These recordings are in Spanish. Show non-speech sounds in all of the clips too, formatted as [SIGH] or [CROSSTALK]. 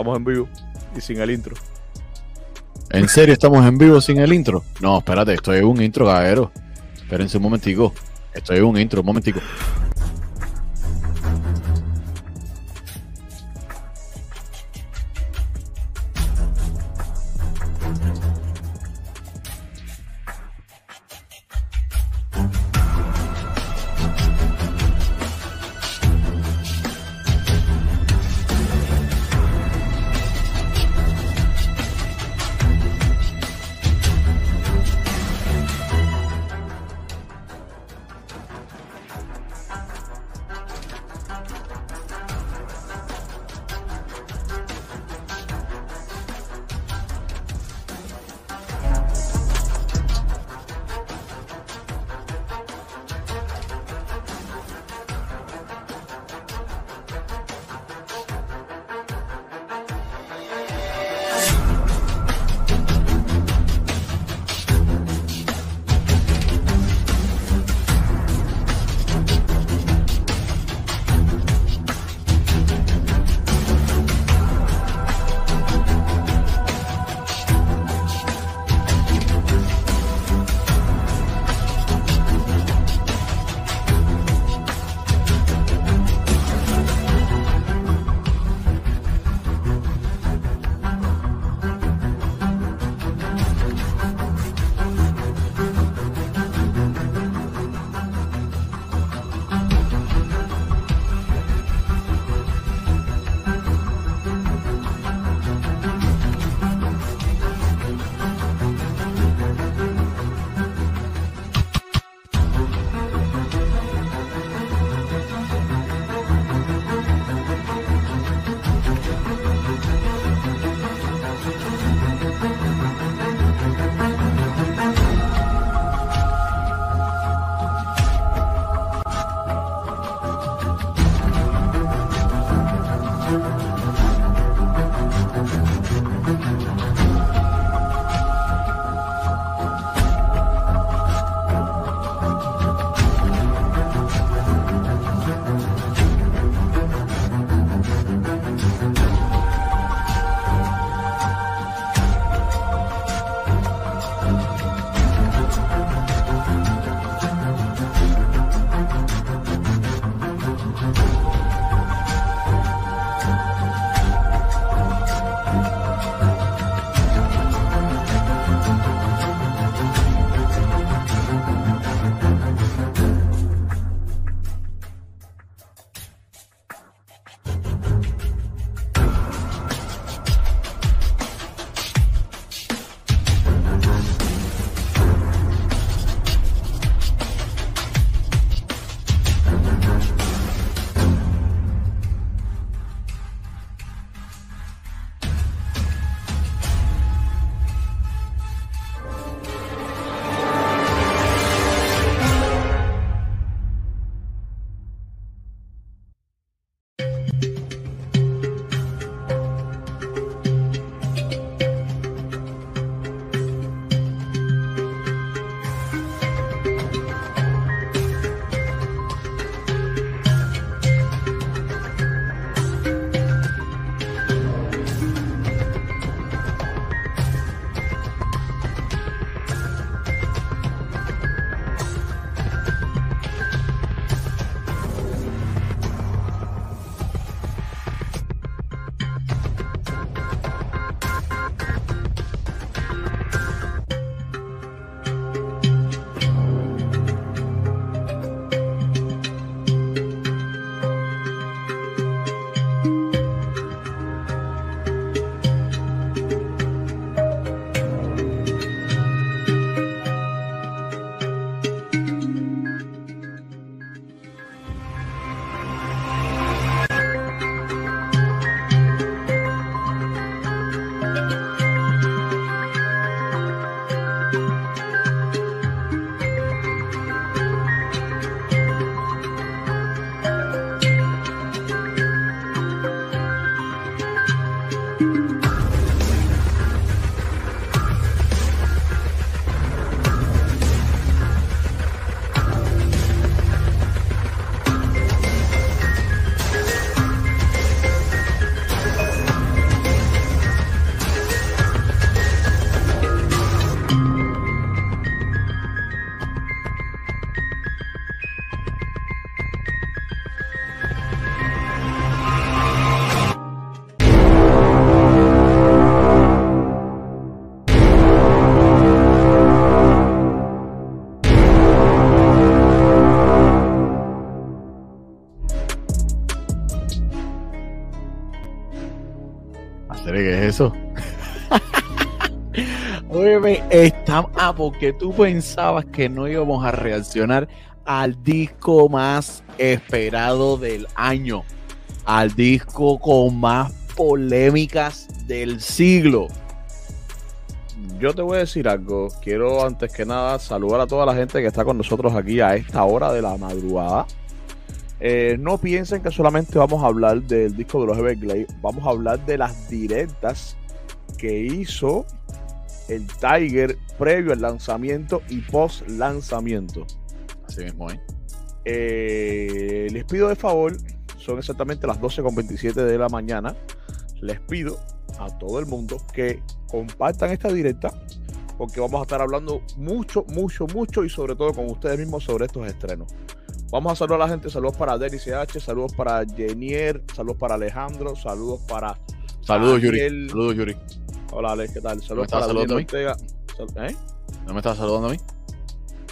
estamos en vivo y sin el intro. ¿En serio estamos en vivo sin el intro? No, espérate, estoy en un intro, caballero. Espérense un momentico. Estoy en un intro, un momentico. Está... Ah, porque tú pensabas que no íbamos a reaccionar al disco más esperado del año. Al disco con más polémicas del siglo. Yo te voy a decir algo. Quiero antes que nada saludar a toda la gente que está con nosotros aquí a esta hora de la madrugada. Eh, no piensen que solamente vamos a hablar del disco de los Everglades. Vamos a hablar de las directas que hizo el Tiger previo al lanzamiento y post lanzamiento. Así mismo, ¿eh? Eh, les pido de favor, son exactamente las 12.27 de la mañana. Les pido a todo el mundo que compartan esta directa porque vamos a estar hablando mucho, mucho, mucho y sobre todo con ustedes mismos sobre estos estrenos. Vamos a saludar a la gente. Saludos para Denis CH, saludos para Jenier, saludos para Alejandro, saludos para. Saludos, Yuri. Saludos, Yuri. Hola, Alex, ¿qué tal? Saludos para saludando Ortega. ¿Eh? ¿No me estás saludando a mí?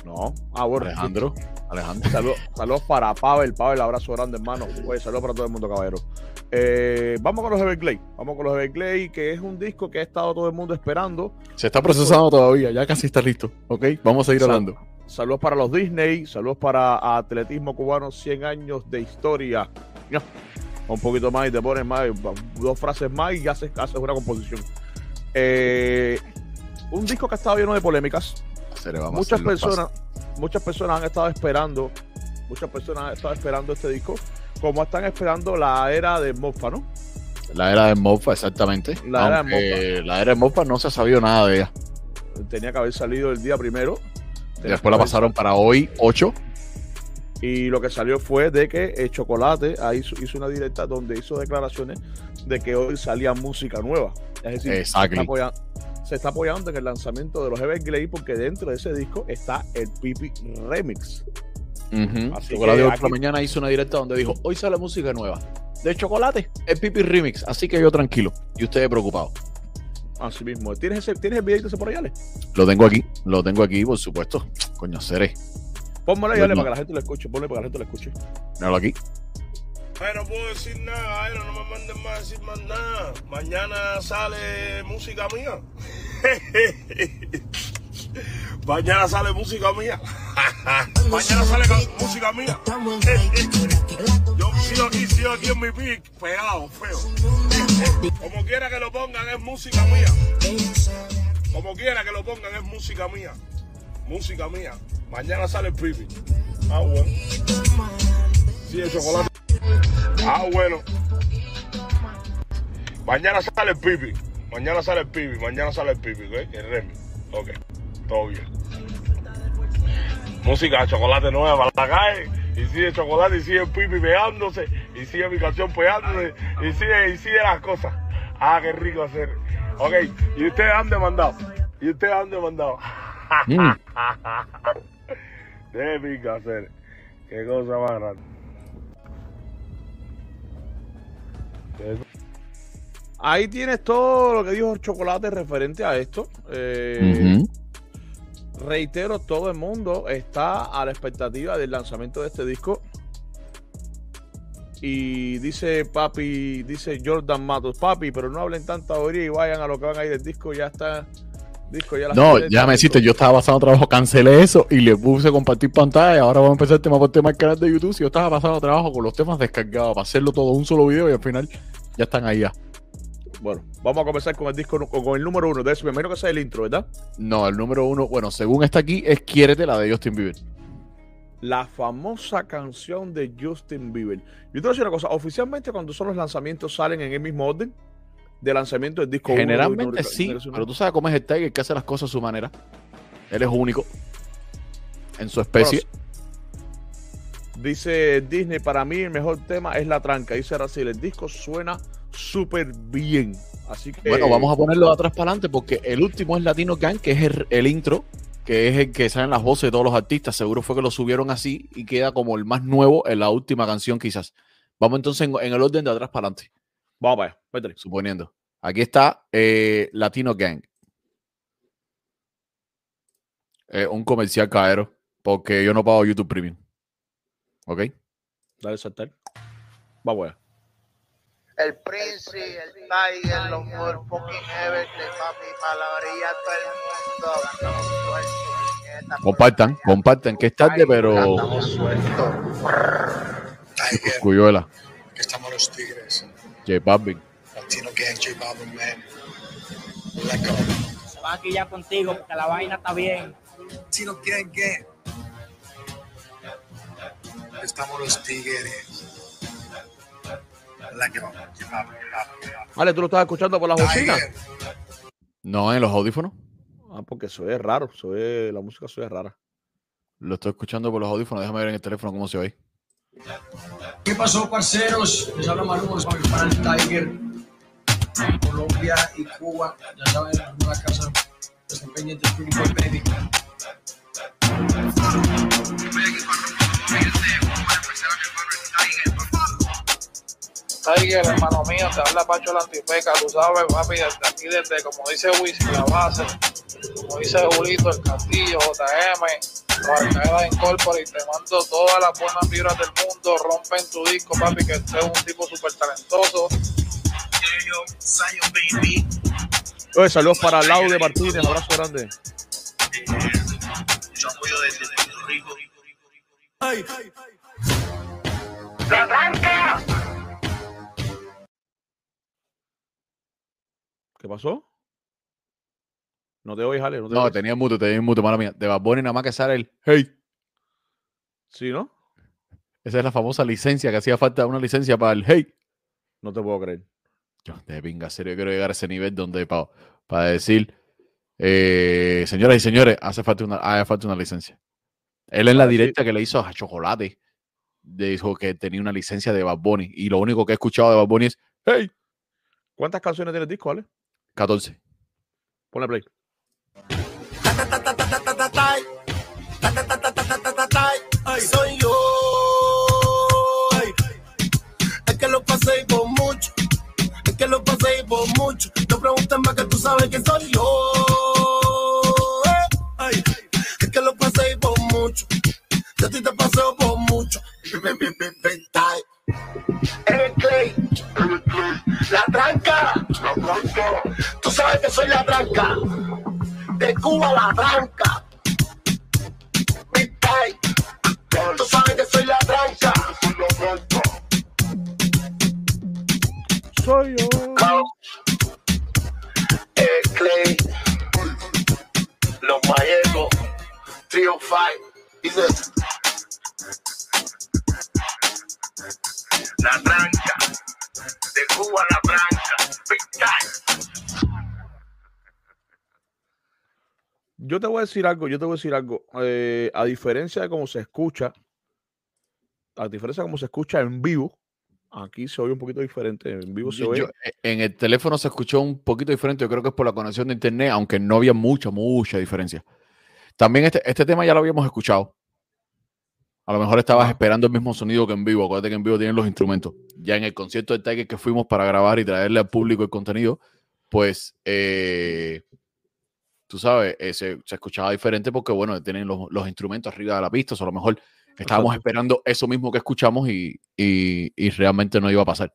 No. Ah, bueno. Alejandro. Alejandro. Saludos, saludos para Pavel. Pavel, abrazo grande, hermano. Oye, saludos para todo el mundo, caballero. Eh, vamos con los Everglades. Vamos con los Everglades, que es un disco que ha estado todo el mundo esperando. Se está procesando todavía, ya casi está listo. Ok, vamos a seguir hablando. Saludos para los Disney, saludos para Atletismo Cubano, 100 años de historia. Un poquito más y te pones más, dos frases más y ya haces, una composición. Eh, un disco que ha estado lleno de polémicas. muchas personas, muchas personas han estado esperando, muchas personas han estado esperando este disco, como están esperando la era de Mofa, ¿no? La era de Mofa, exactamente. La era de Mofa. La era de Mofa no se ha sabido nada de ella. Tenía que haber salido el día primero Después la pasaron para hoy, 8. Y lo que salió fue de que el Chocolate hizo, una directa donde hizo declaraciones de que hoy salía música nueva. Es decir, se está, apoyando, en el lanzamiento de los Everglades porque dentro de ese disco está el Pipi Remix. Así Chocolate que mañana hizo una directa donde dijo, hoy sale música nueva. De Chocolate, el Pipi Remix. Así que yo tranquilo. Y ustedes preocupados. Así mismo. ¿Tienes, ese, ¿Tienes el videito ese por allá, Ale? Lo tengo aquí, lo tengo aquí, por supuesto. Coño, seré. Pónmelo ahí, Ale, para que la gente lo escuche. Ponle para que la gente lo escuche. Míralo aquí. Ay, no puedo decir nada, ay, no me manden más a decir más nada. Mañana sale música mía. [LAUGHS] Mañana sale música mía. [LAUGHS] Mañana sale música mía. [LAUGHS] Yo sigo aquí, sigo aquí en mi pic, pegado, feo. Como quiera que lo pongan, es música mía. Como quiera que lo pongan, es música mía. Música mía. Mañana sale el pipi. Ah, bueno. Sí, el chocolate. Ah, bueno. Mañana sale el pipi. Mañana sale el pipi. Mañana sale el pipi, ¿ok? El remi. Ok. Todo bien. Música de chocolate nueva para la calle. Y sigue chocolate y sigue pipi pegándose. Y sigue mi canción pegándose. Y sigue, y sigue las cosas. Ah, qué rico hacer. Ok, ¿y ustedes han demandado? ¿Y ustedes han demandado? [LAUGHS] Mm. de pico hacer. Qué cosa más grande. Ahí tienes todo lo que dijo el chocolate referente a esto. Eh, reitero, todo el mundo está a la expectativa del lanzamiento de este disco. Y dice papi, dice Jordan Matos, papi, pero no hablen tanta teoría y vayan a lo que van a ir del disco, ya está. Disco, ya no, ya me hiciste, yo estaba pasando trabajo, cancelé eso y le puse compartir pantalla. Ahora vamos a empezar el tema por tema del canal de YouTube. Si yo estaba pasando trabajo con los temas descargados para hacerlo todo un solo video y al final ya están ahí ya. Bueno, vamos a comenzar con el disco, con el número uno de eso. Me imagino que sea el intro, ¿verdad? No, el número uno, bueno, según está aquí, es Quiérete, la de Justin Bieber. La famosa canción de Justin Bieber. Yo te voy a decir una cosa, oficialmente cuando son los lanzamientos salen en el mismo orden de lanzamiento del disco. Generalmente sí, pero tú sabes cómo es el Tiger que hace las cosas a su manera. Él es único en su especie. dice Disney, para mí el mejor tema es La Tranca. Dice Racil, el disco suena súper bien. Así que. Bueno, vamos a ponerlo de atrás para adelante porque el último es Latino Gang, que es el, intro, que es el que salen las voces de todos los artistas. Seguro fue que lo subieron así y queda como el más nuevo en la última canción, quizás. Vamos entonces en, el orden de atrás para adelante. Vamos para allá, Suponiendo. Aquí está eh, Latino Gang. un comercial caero, porque yo no pago YouTube Premium. ¿Ok? Dale saltar. Vamos allá. el Prince, el Tiger, los fucking Everly, papi, palabrería todo el mundo. Compartan, compartan, que es tarde, pero. Cuyuela, que estamos los tigres. J Balvin. Latino Gang, J Balvin, man. Let go. Se va aquí ya contigo porque la vaina está bien. Latino Gang, Gang. Estamos los tigres. Let go. J Balvin, J Balvin, J Balvin. Vale, tú lo estás escuchando por las bocinas. Tiger, No, en los audífonos. Ah, porque eso es raro, eso es, la música eso es rara. Lo estoy escuchando por los audífonos. Déjame ver en el teléfono cómo se oye. ¿Qué pasó, parceros? Les habla soy para el Tiger. Colombia y Cuba, ya saben, en la casa. Estén pendientes, Pretty Boy Baby. Tiger, hermano mío, te habla Pacho la Antifeca, tú sabes, papi, desde aquí, desde, como dice Wisin, la base, como dice Julito, el Castillo, JM, los Alcaedas Incorporated, te mando todas las buenas vibras del mundo, rompen tu disco, papi, que usted es un tipo súper talentoso. Oye, saludos para Laude Martínez, abrazo grande. ¿Qué pasó? No te oís, Ale. No, te No, tenía mute, tenía mute, mala mía. De Bad Bunny nada más que sale el Hey. Sí, ¿no? Esa es la famosa licencia que hacía falta una licencia para el Hey. No te puedo creer. Yo, de pinga, serio, quiero llegar a ese nivel donde para decir, eh, señoras y señores, hace falta una, hace falta una licencia. Él en la directa que le hizo a Chocolate dijo que tenía una licencia de Bad Bunny y lo único que he escuchado de Bad Bunny es Hey, ¿Cuántas canciones tiene el disco, Ale? 14. Ponle play. Soy yo. Es que lo pasé por mucho. Es que lo pasé por mucho. No preguntes más que tú sabes que soy yo. Ay. Es que lo pasé por mucho. Yo a ti te paseo por mucho. El Clay. La tranca. Tú sabes que soy la tranca. De Cuba la tranca. Big Time. Tú sabes que soy la tranca. Soy yo. El Clay. Los Mayecos. Trio Five. Dice. Yo te voy a decir algo, yo te voy a decir algo. Eh, a diferencia de cómo se escucha, a diferencia de cómo se escucha en vivo, aquí se oye un poquito diferente. En vivo se Yo- oye. yo- eh, en el teléfono se escuchó un poquito diferente, yo creo que es por la conexión de internet, aunque no había mucha, mucha diferencia. También este, este tema ya lo habíamos escuchado. A lo mejor estabas Ajá. esperando el mismo sonido que en vivo. Acuérdate que en vivo tienen los instrumentos. Ya en el concierto de Tiger que fuimos para grabar y traerle al público el contenido, pues eh, tú sabes, eh, se, se escuchaba diferente porque, bueno, tienen los, los instrumentos arriba de la pista. o a lo mejor estábamos Exacto. esperando eso mismo que escuchamos y, y- y realmente no iba a pasar.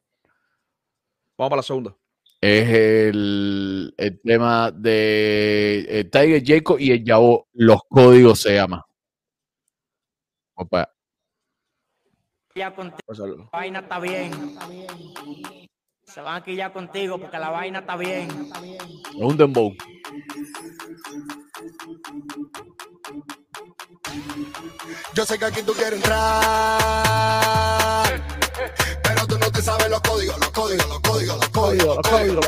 Vamos para la segunda. Es el, el tema de eh, Tiger Jacob y el Yabo, los códigos se llama. Opa, Ya sea, la vaina está bien. Se van aquí ya contigo porque la vaina está bien. es un dembow. Yo sé que aquí tú quieres entrar. Pero tú no te sabes los códigos, los códigos, los códigos, los códigos. Los códigos.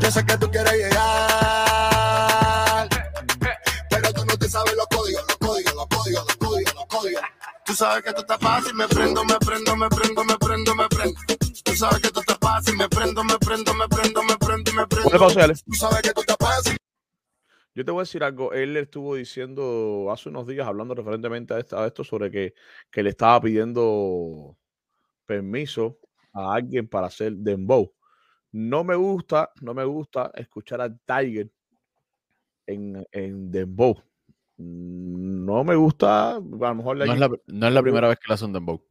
Yo sé que tú quieres llegar. Pero tú no te sabes los códigos, los códigos, los códigos, los códigos, los códigos. Tú sabes que tú estás fácil, me prendo, me prendo, me prendo, me prendo, me prendo. Tú sabes que tú estás fácil, me prendo, me prendo, me prendo, me prendo, me prendo. Pausa. Tú sabes que tú estás fácil. Yo te voy a decir algo. Él estuvo diciendo hace unos días, hablando referentemente a, esta- a esto, sobre que, que le estaba pidiendo permiso a alguien para hacer dembow. No me gusta, no me gusta escuchar a Tiger en, en dembow. No me gusta, a lo mejor No es, la, no es la primera vez que le hace un dembow.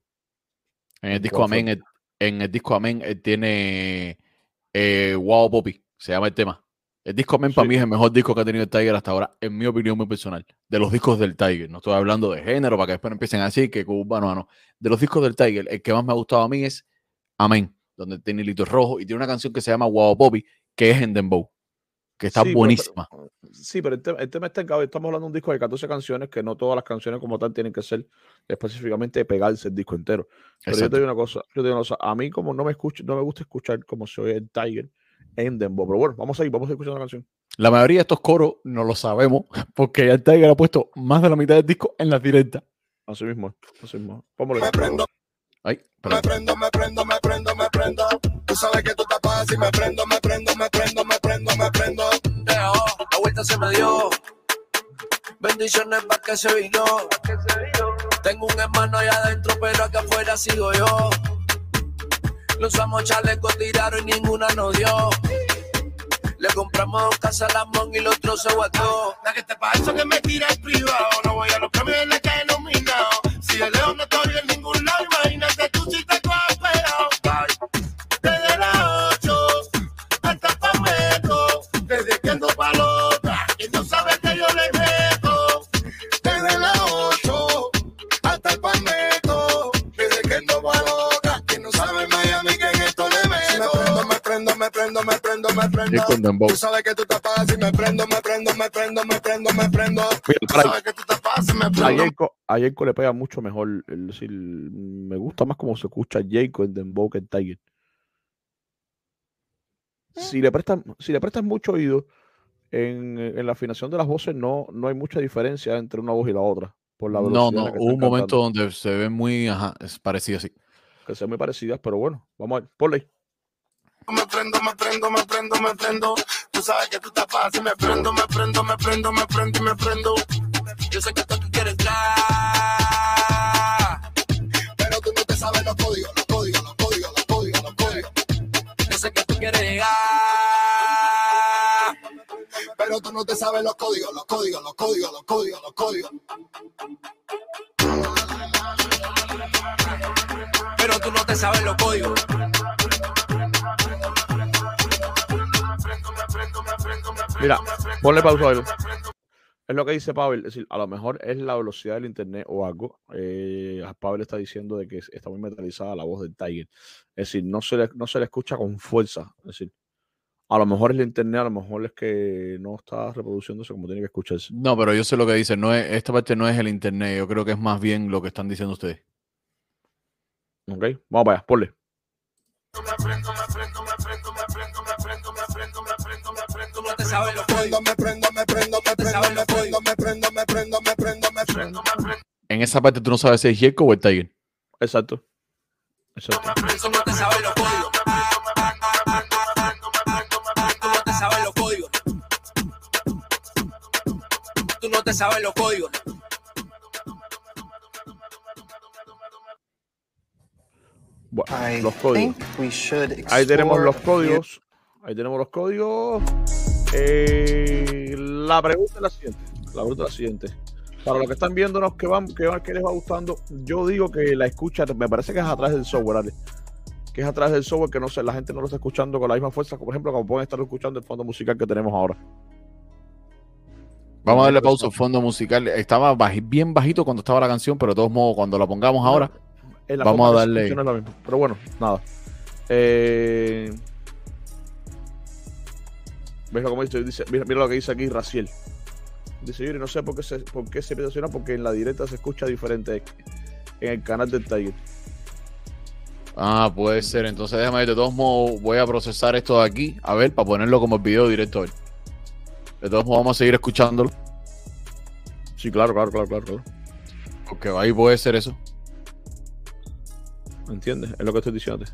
En el ¿En disco? Amén, el- En el disco Amén, él tiene eh, Wow Poppy, se llama el tema. El disco Amén para mí es el mejor disco que ha tenido el Tiger hasta ahora, en mi opinión muy personal. De los discos del Tiger. No estoy hablando de género para que después empiecen a decir que cubano, no. De los discos del Tiger, el que más me ha gustado a mí es Amén, donde tiene hilitos rojos y tiene una canción que se llama Wow Poppy, que es en Dembow, que está Sí, pero- buenísima. Sí, pero el tema, el tema está en que estamos hablando de un disco de 14 canciones que no todas las canciones como tal tienen que ser específicamente pegarse el disco entero. Pero yo te digo una cosa, yo te digo una cosa, a mí como no me escucho, no me gusta escuchar como se oye el Tiger en Dembow, pero bueno, vamos a ir, vamos a escuchar la canción. La mayoría de estos coros no lo sabemos [LAUGHS] porque el Tiger ha puesto más de la mitad del disco en las directas. Así mismo, así mismo. Vámonos. Me prendo, Ay, me prendo, me prendo, me prendo, me prendo. Tú sabes que tú te pasas y me prendo, me prendo, me prendo, me prendo, me prendo. Dejó, la vuelta se me dio. Bendiciones para que se vino. Tengo un hermano allá adentro, pero acá afuera sigo yo. Los usamos chalecos tiraron y ninguna nos dio. Le compramos dos casas a la mon y los otro se guardó. La que te pasa que me tira el privado. No voy a los cambios en la calle nominado. Si de lejos no estoy en Tú sabes que tú te pasas y me prendo, me prendo, me prendo, me prendo, me prendo. Mira, Tú para ahí. sabes que tú te pasas y me A prendo. Jayco, a Jayco le pega mucho mejor, es decir, me gusta más como se escucha Jayco en Dembow que en Tiger. Si le prestas, si le prestas mucho oído, en, en la afinación de las voces no, no hay mucha diferencia entre una voz y la otra. Por la No, no, hubo un momento cantando, donde se ve muy, ajá, es parecido así. que sean muy parecidas, pero bueno, vamos a ver, ponle Me prendo, me prendo, me prendo, me prendo. Tú sabes que tú pasas y me prendo, me prendo, me prendo, me prendo y me prendo. Yo sé que tú quieres entrar. Pero tú no te sabes los códigos, los códigos, los códigos, los códigos, los códigos. Yo sé que tú quieres llegar. Pero tú no te sabes los códigos, los códigos, los códigos, los códigos, los códigos. Pero tú no te sabes los códigos. Mira, ponle pausa a él. Es lo que dice Pavel, es decir, a lo mejor es la velocidad del internet o algo. Eh, Pavel está diciendo de que está muy metalizada la voz del Tiger. Es decir, no se le, no se le escucha con fuerza. Es decir, a lo mejor es el internet, a lo mejor es que no está reproduciéndose como tiene que escucharse. No, pero yo sé lo que dicen. No es, esta parte no es el internet. Yo creo que es más bien lo que están diciendo ustedes. ¿Ok? Vamos para allá, ponle. Tú no te sabes. Me prendo, me prendo, me prendo, me prendo, me prendo, me prendo, me prendo, me prendo, me prendo. En esa parte tú no sabes si es Jericho o el Tiger. Exacto. Exacto. No te sabes los códigos. No te sabes los códigos. Tú no te sabes los códigos. Bueno, los códigos. Ahí tenemos los códigos. Ahí tenemos los códigos. Eh, la pregunta es la siguiente. La pregunta es la siguiente. Para los que están viéndonos que van, que, van- que les va gustando, yo digo que la escucha, me parece que es atrás del software, Ale. Que es atrás del software que no sé, la gente no lo está escuchando con la misma fuerza, por ejemplo, como pueden estar escuchando el fondo musical que tenemos ahora. Vamos a darle pausa al fondo musical. Estaba baji- bien bajito cuando estaba la canción, pero de todos modos, cuando la pongamos ahora, la Vamos a darle- no es lo mismo. Pero bueno, nada. Eh, ¿Ves lo que dice? Dice- mira, mira lo que dice aquí Raciel. Dice Yuri, no sé por qué se, por qué se empieza porque en la directa se escucha diferente en el canal del Tiger. Ah, puede ser. Entonces déjame ver. De todos modos, voy a procesar esto de aquí. A ver, para ponerlo como el video directo. ver. De todos modos, vamos a seguir escuchándolo. Sí, claro, claro, claro, claro, claro. Porque ahí puede ser eso. ¿Entiendes? Es lo que estoy diciendo.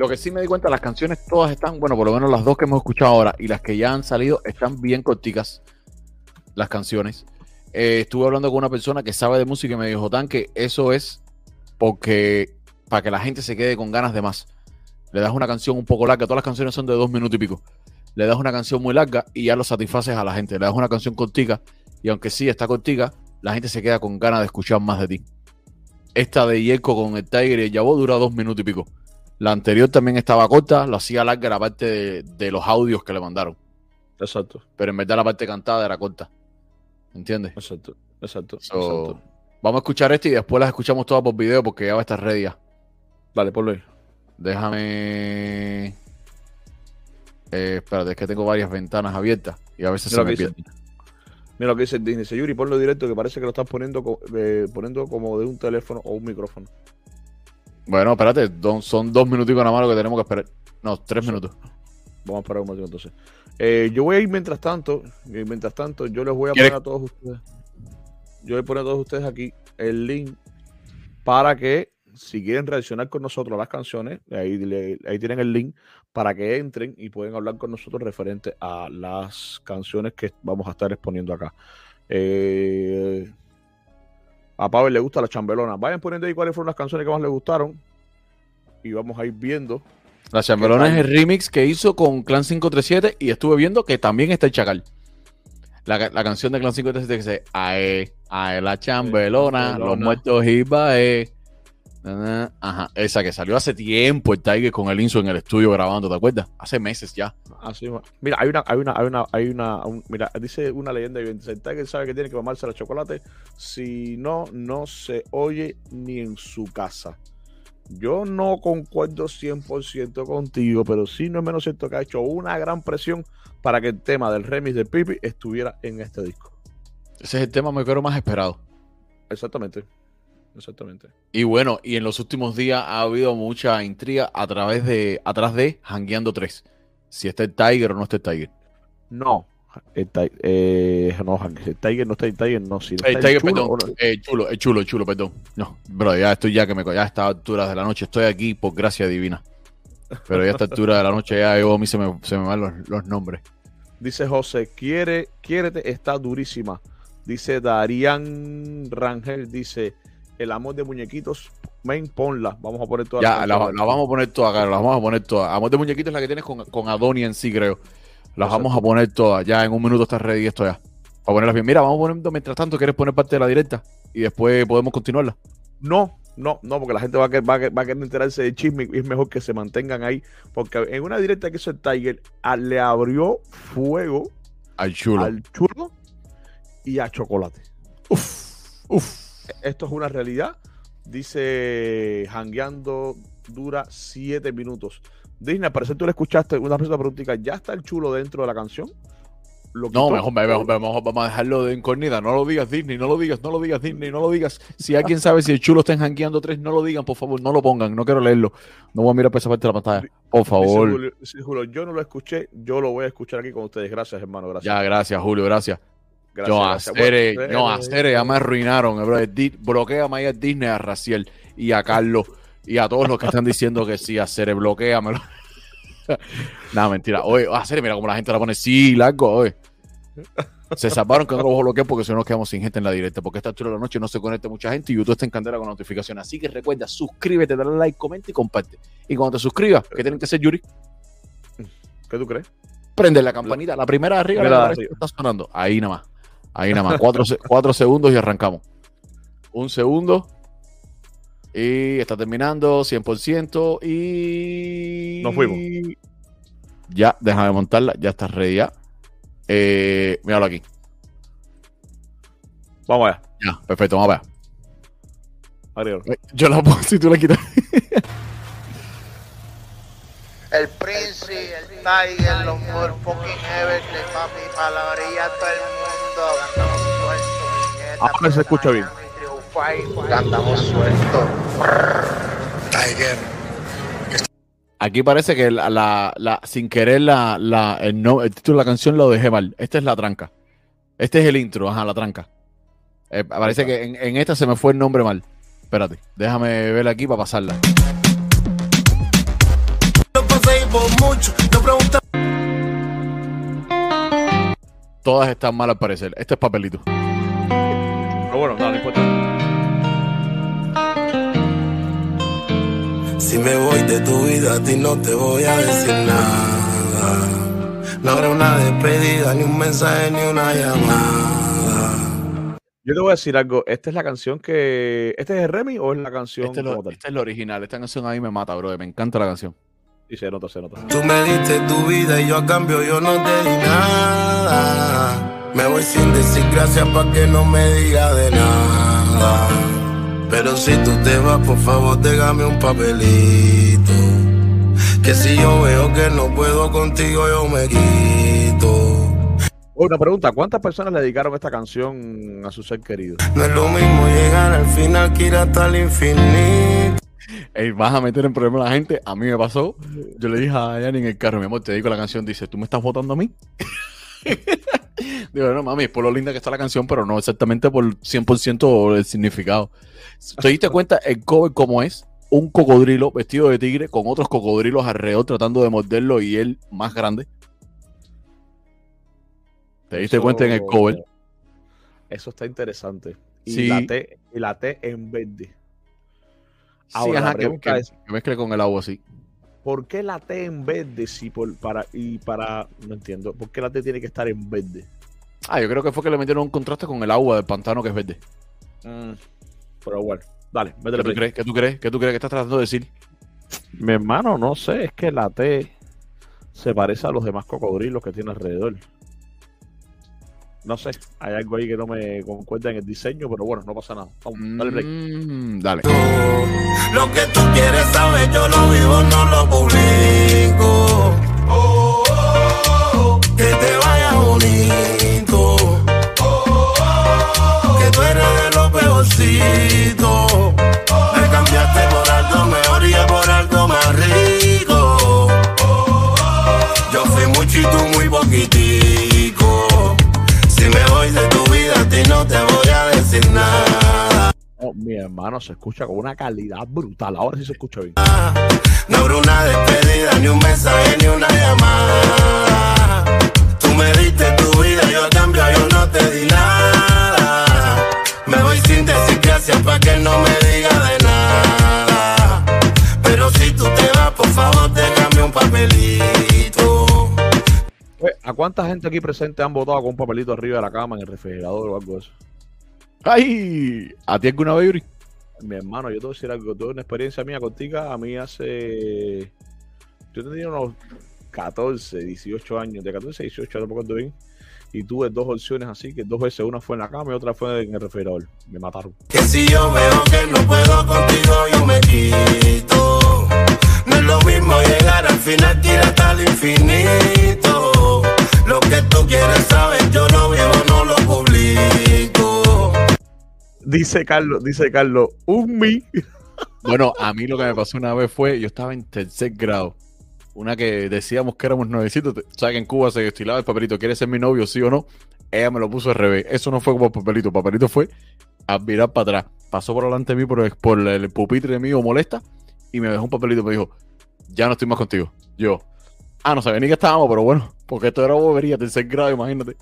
Lo que sí me di cuenta, las canciones todas están, bueno, por lo menos las dos que hemos escuchado ahora y las que ya han salido están bien corticas. Las canciones. Eh, estuve hablando con una persona que sabe de música y me dijo, tan que eso es porque para que la gente se quede con ganas de más. Le das una canción un poco larga, todas las canciones son de dos minutos y pico. Le das una canción muy larga y ya lo satisfaces a la gente. Le das una canción cortica y aunque sí está cortica, la gente se queda con ganas de escuchar más de ti. Esta de Yeko con el Tiger y el Yabo dura dos minutos y pico. La anterior también estaba corta, lo hacía larga la parte de, de los audios que le mandaron. Exacto, Pero en verdad la parte cantada era corta. ¿Entiendes? exacto, exacto, So, exacto. vamos a escuchar este y después las escuchamos todas por video porque ya va a estar ready. ya. Dale, ponlo ahí. Déjame. Eh, espérate, es que tengo varias ventanas abiertas y a veces Mira se me pierden. Mira lo que dice Disney. Dice, Yuri, ponlo directo que parece que lo estás poniendo, co- eh, poniendo como de un teléfono o un micrófono. Bueno, espérate, don- son dos minuticos nada más lo que tenemos que esperar. No, tres minutos. Vamos a esperar un momento entonces. Eh, yo voy a ir mientras tanto, y mientras tanto, yo les voy a ¿Quieres- poner a todos ustedes. Yo voy a poner a todos ustedes aquí el link para que si quieren reaccionar con nosotros a las canciones, ahí, le- ahí tienen el link para que entren y pueden hablar con nosotros referente a las canciones que vamos a estar exponiendo acá. Eh, a Pavel le gusta la chambelona. Vayan poniendo ahí cuáles fueron las canciones que más les gustaron y vamos a ir viendo. La Chambelona es el remix que hizo con Clan 537 y estuve viendo que también está el Chacal. La, la canción de Clan 537 que dice Ae, Ae la Chambelona, Chambelona. los muertos Ibae. Na, na. Ajá, esa que salió hace tiempo el Tiger con el Inso en el estudio grabando, ¿te acuerdas? Hace meses ya. Así va. Mira, hay una, hay una, hay una, hay una, un- mira, dice una leyenda viviente. El Tiger sabe que tiene que mamarse la chocolate. Si no, no se oye ni en su casa. Yo no concuerdo 100% contigo, pero sí no es menos cierto que ha hecho una gran presión para que el tema del remix de Pipi estuviera en este disco. Ese es el tema me creo más esperado. Exactamente. Exactamente. Y bueno, y en los últimos días ha habido mucha intriga a través de, atrás de Hangueando 3. Si está el Tiger o no está el Tiger. No. El, eh, no, el Tiger no está el Tiger, no. Si no El está Tiger, chulo, perdón. no. Eh, chulo, el chulo, el chulo, perdón. No, bro, ya estoy ya que me ya a estas alturas de la noche estoy aquí por gracia divina. Pero ya a esta altura de la noche ya yo, a mí se me, se me van los, los nombres. Dice José, quiere, quiérete, está durísima. Dice Darían Rangel, dice, el amor de muñequitos, men, ponla. Vamos a poner todas Ya, las la, canciones. la vamos a poner todas, cara, las vamos a poner todas. Amor de muñequito es la que tienes con, con Adonia en sí, creo. Las Exacto. vamos a poner todas. Ya en un minuto está ready esto ya. Para ponerlas bien. Mira, vamos poniendo mientras tanto, ¿quieres poner parte de la directa? Y después podemos continuarla. No, no, no, porque la gente va a, querer, va, a querer, va a querer enterarse de chisme y es mejor que se mantengan ahí. Porque en una directa que hizo el Tiger, a- le abrió fuego Al chulo. al chulo y a chocolate. Uf, uf. Esto es una realidad. Dice, hangueando dura siete minutos. Disney, al parecer tú le escuchaste una persona preguntita, ¿ya está el chulo dentro de la canción? ¿Lo No, mejor, mejor, mejor, mejor vamos a dejarlo de incógnita. No lo digas, Disney, no lo digas, no lo digas, Disney, no lo digas. Si alguien sabe si el chulo está en Hangueando 3, no lo digan, por favor, no lo pongan, no quiero leerlo. No voy a mirar por esa parte de la pantalla. Por Dice favor. Julio, dice Julio, yo no lo escuché, yo lo voy a escuchar aquí con ustedes. Gracias, hermano, gracias. Ya, gracias, Julio, gracias. Gracias, Yo, gracias. Bueno, no, eh, ya me arruinaron, bro. Di- Bloquea a Disney, a Raciel y a Carlos y a todos los que están diciendo que sí, Acere, bloqueamelo. [LAUGHS] Nada, mentira. Oye, mira cómo la gente la pone. Sí, largo, oye. Se salvaron que no los bloqueen porque si no nos quedamos sin gente en la directa. Porque a esta altura de la noche no se conecta mucha gente y YouTube está en candela con notificaciones. Así que recuerda, suscríbete, dale like, comenta y comparte. Y cuando te suscribas, ¿qué tienen que hacer, Yuri? ¿Qué tú crees? Prende la campanita, la primera arriba, la arriba. que está sonando. Ahí nada más. Ahí nada más. Cuatro, cuatro segundos y arrancamos. Un segundo. Y está terminando 100%. Y. Nos fuimos. Ya, déjame montarla. Ya está ready ya. Eh, míralo aquí. Vamos allá, Ya, perfecto, vamos a ver. Ariel. Eh, Yo la pongo si tú la quitas. El Prince, el Tiger, los fucking Everly, papi, para la orilla todo el mundo. Ahora se escucha bien. Andamos sueltos. Tiger. Aquí parece que la, la- la- sin querer la, la- el, no- el título de la canción lo dejé mal. Esta es la tranca. Este es el intro, ajá, la tranca. Eh, parece que en, en esta se me fue el nombre mal. Espérate, déjame ver aquí para pasarla. No pasé por mucho, no Todas están mal al parecer. Este es papelito. Pero bueno, no, no importa. Si me voy de tu vida, a ti no te voy a decir nada. No habrá una despedida, ni un mensaje, ni una llamada. Yo te voy a decir algo. ¿Esta es la canción que. ¿Este es el Remy o es la canción Este es, lo, este es lo original. Esta canción a mí me mata, bro. Me encanta la canción. Sí, se nota, se nota. Tú me diste tu vida y yo a cambio yo no te di nada. Me voy sin decir gracias pa' que no me diga de nada. Pero si tú te vas, por favor, déjame un papelito. Que si yo veo que no puedo contigo, yo me quito. Una pregunta: ¿cuántas personas le dedicaron esta canción a su ser querido? No es lo mismo llegar al final que ir hasta el infinito. Ey, vas a meter en problema a la gente. A mí me pasó. Yo le dije a Yanni en el carro, mi amor, te dedico la canción. Dice, ¿tú me estás votando a mí? [LAUGHS] Digo, no, mami, es por lo linda que está la canción, pero no exactamente por 100% el significado. ¿Te diste [LAUGHS] cuenta el cover cómo es? Un cocodrilo vestido de tigre con otros cocodrilos alrededor tratando de morderlo y él más grande. ¿Te diste Eso- cuenta en el cover? Eso está interesante. Y, Sí. la, T, y la T en verde. Sí, Ahora, ajá, que, pregunta que- es- que mezcle con el agua así. ¿Por qué la T en verde si por, para y para no entiendo? ¿Por qué la T tiene que estar en verde? Ah, yo creo que fue que le metieron un contraste con el agua del pantano que es verde. Pero bueno, dale, ¿Qué métele tú play. crees? ¿Qué tú crees? ¿Qué tú crees que estás tratando de decir? Mi hermano, no sé, es que la T se parece a los demás cocodrilos que tiene alrededor. No sé, hay algo ahí que no me concuerda en el diseño, pero bueno, no pasa nada. Vamos, dale play. Mm, dale. Lo que tú quieres saber, yo lo vivo, no lo publico. Oh, oh, se escucha con una calidad brutal. Ahora sí se escucha bien. No habrá una despedida, ni un mensaje, ni una llamada. Tú me diste tu vida, yo a cambio yo no te di nada. Me voy sin decir gracias pa' que no me diga de nada. Pero si tú te vas, por favor, déjame un papelito. Pues, ¿A cuánta gente aquí presente han votado con un papelito arriba de la cama, en el refrigerador o algo de eso? ¡Ay! ¿A ti alguna vez, Yuri? Mi hermano, yo te voy a decir algo. Tuve una experiencia mía contigo. A mí hace. Yo tenía unos 14, 18 años. De 14 a 18, no me acuerdo bien. Y tuve dos opciones así: que dos veces una fue en la cama y otra fue en el refrigerador. Me mataron. Que si yo veo que no puedo contigo, yo me quito. No es lo mismo llegar al final ir hasta el infinito. Lo que tú quieres saber, yo lo vivo, no lo publico. Dice Carlos, dice Carlos, un mi. Bueno, a mí lo que me pasó una vez fue, yo estaba en tercer grado. Una que decíamos que éramos nuevecitos. O sea, que en Cuba se estilaba el papelito, ¿quieres ser mi novio, sí o no? Ella me lo puso al revés. Eso no fue como papelito. El papelito fue a virar para atrás. Pasó por delante de mí por el, por el pupitre mío molesta y me dejó un papelito. Me dijo, ya no estoy más contigo. Yo, ah, no sabía ni que estábamos, pero bueno, porque esto era bobería, tercer grado, imagínate.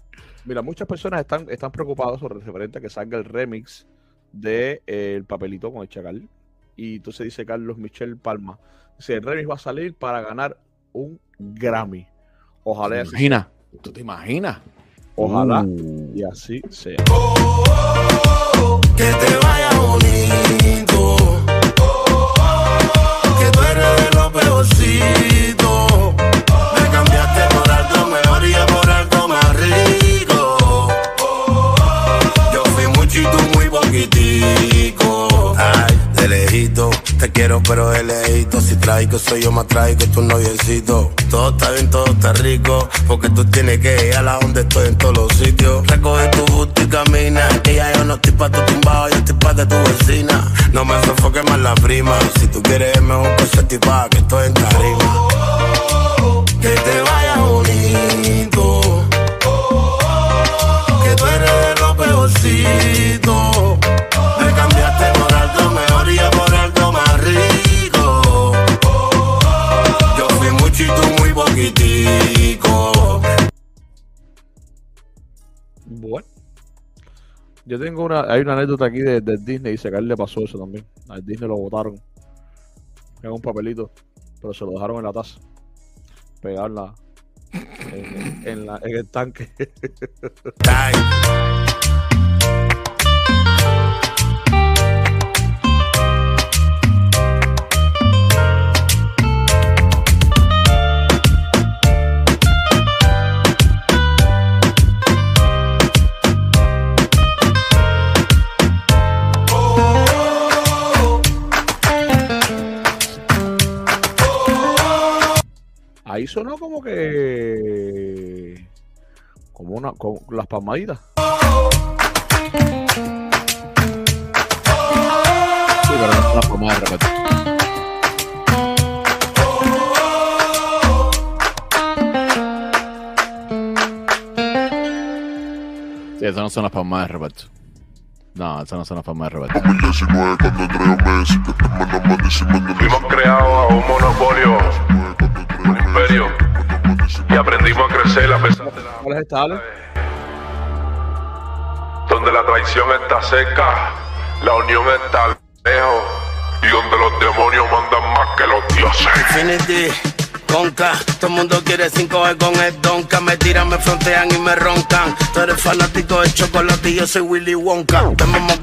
Mira, muchas personas están, están preocupadas sobre el referente a que salga el remix de eh, El Papelito con el Chacal. Y entonces dice Carlos Michel Palma. Dice, el remix va a salir para ganar un Grammy. Ojalá ¿Te así imaginas? ¿Tú te imaginas? Ojalá Uh. y así sea. Que te vaya bonito. Que tú eres de lo peorcito. Quiero pero de lejito. Si traigo soy yo más traigo tu noviecito. Todo está bien, todo está rico. Porque tú tienes que ir a la donde estoy en todos los sitios. Recoge tu busto y camina. Que ya yo no estoy pa' tu tumbado, yo estoy pa' de tu vecina. No me sofoque más la prima. Si tú quieres mejor ese pa' que estoy en tarima. Que te vaya Bueno. Yo tengo una, hay una anécdota aquí de, de Disney, a él le pasó eso también. A Disney lo votaron en un papelito, pero se lo dejaron en la taza. Pegar la, en, en la, en el tanque. Ahí sonó como que. Como una. Con las palmaditas. Sí, pero no es una forma de. Sí, esas no son las palmas de Roberto. No, esas no son las palmas de Roberto. 2019 cuando Andrea Messi, que te manda malísimo Fuimos creados a un monopolio, un imperio, y aprendimos a crecer a pesar de la... ¿Cuál es esta, Ale? Donde la traición está cerca, la unión está lejos, y donde los demonios mandan más que los dioses. Infinity, Conca, todo el mundo quiere 5 con el donka. Me tiran, me frontean y me roncan. Tú eres fanático de chocolate y yo soy Willy Wonka. Te vamos a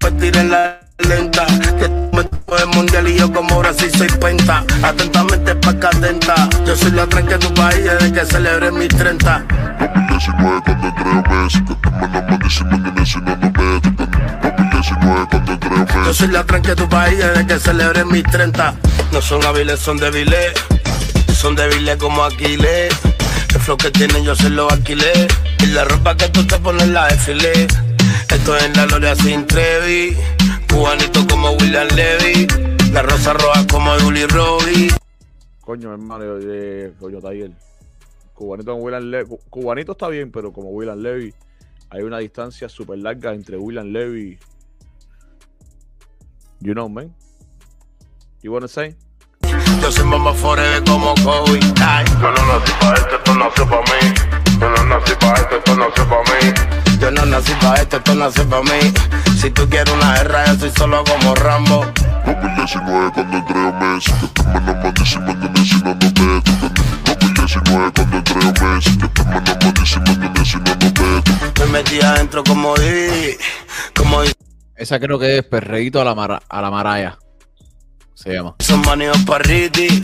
competir en la lenta. Que tú me el mundial y yo como Brasil soy penta. Atentamente pa' cadenta. Yo soy la tranca de tu país desde que celebré mis 30. 2019 cuando Andrea Messi, que te manda malísimo si no nos ves. 2019 cuando Andrea Yo Messi. soy la tranca de tu país desde que celebré mis 30. No son hábiles, son débiles. Son débiles como Aquiles. El flow que tienen yo se lo alquilé. Y la ropa que tú te pones la desfilé. Esto es la gloria sin Trevi. Cubanito como William Levy. La rosa roja como Julie Robbie. Coño, hermano, eh, coño, Tiger. Cubanito con William Levy. Cu- Cubanito está bien, pero como William Levy, hay una distancia súper larga entre William Levy. You know, man. You wanna say? Yo soy mamá forever como Kobe. No nací pa' esto, esto nació pa' mí. Yo no nací pa' esto, esto nació pa' mí. Yo no nací pa' esto, esto nace pa' mí. Si tú quieres una guerra, yo soy solo como Rambo. 2019 cuando Andrea Messi, que te manda malísimo si no nos ves. 2019 cuando Andrea Messi, que te manda malísimo si no nos ves. Me metí adentro como Didi. Como Didi. Esa creo que es Perreíto a la, mara- a la Maraya. Se llama. Son manios parriti.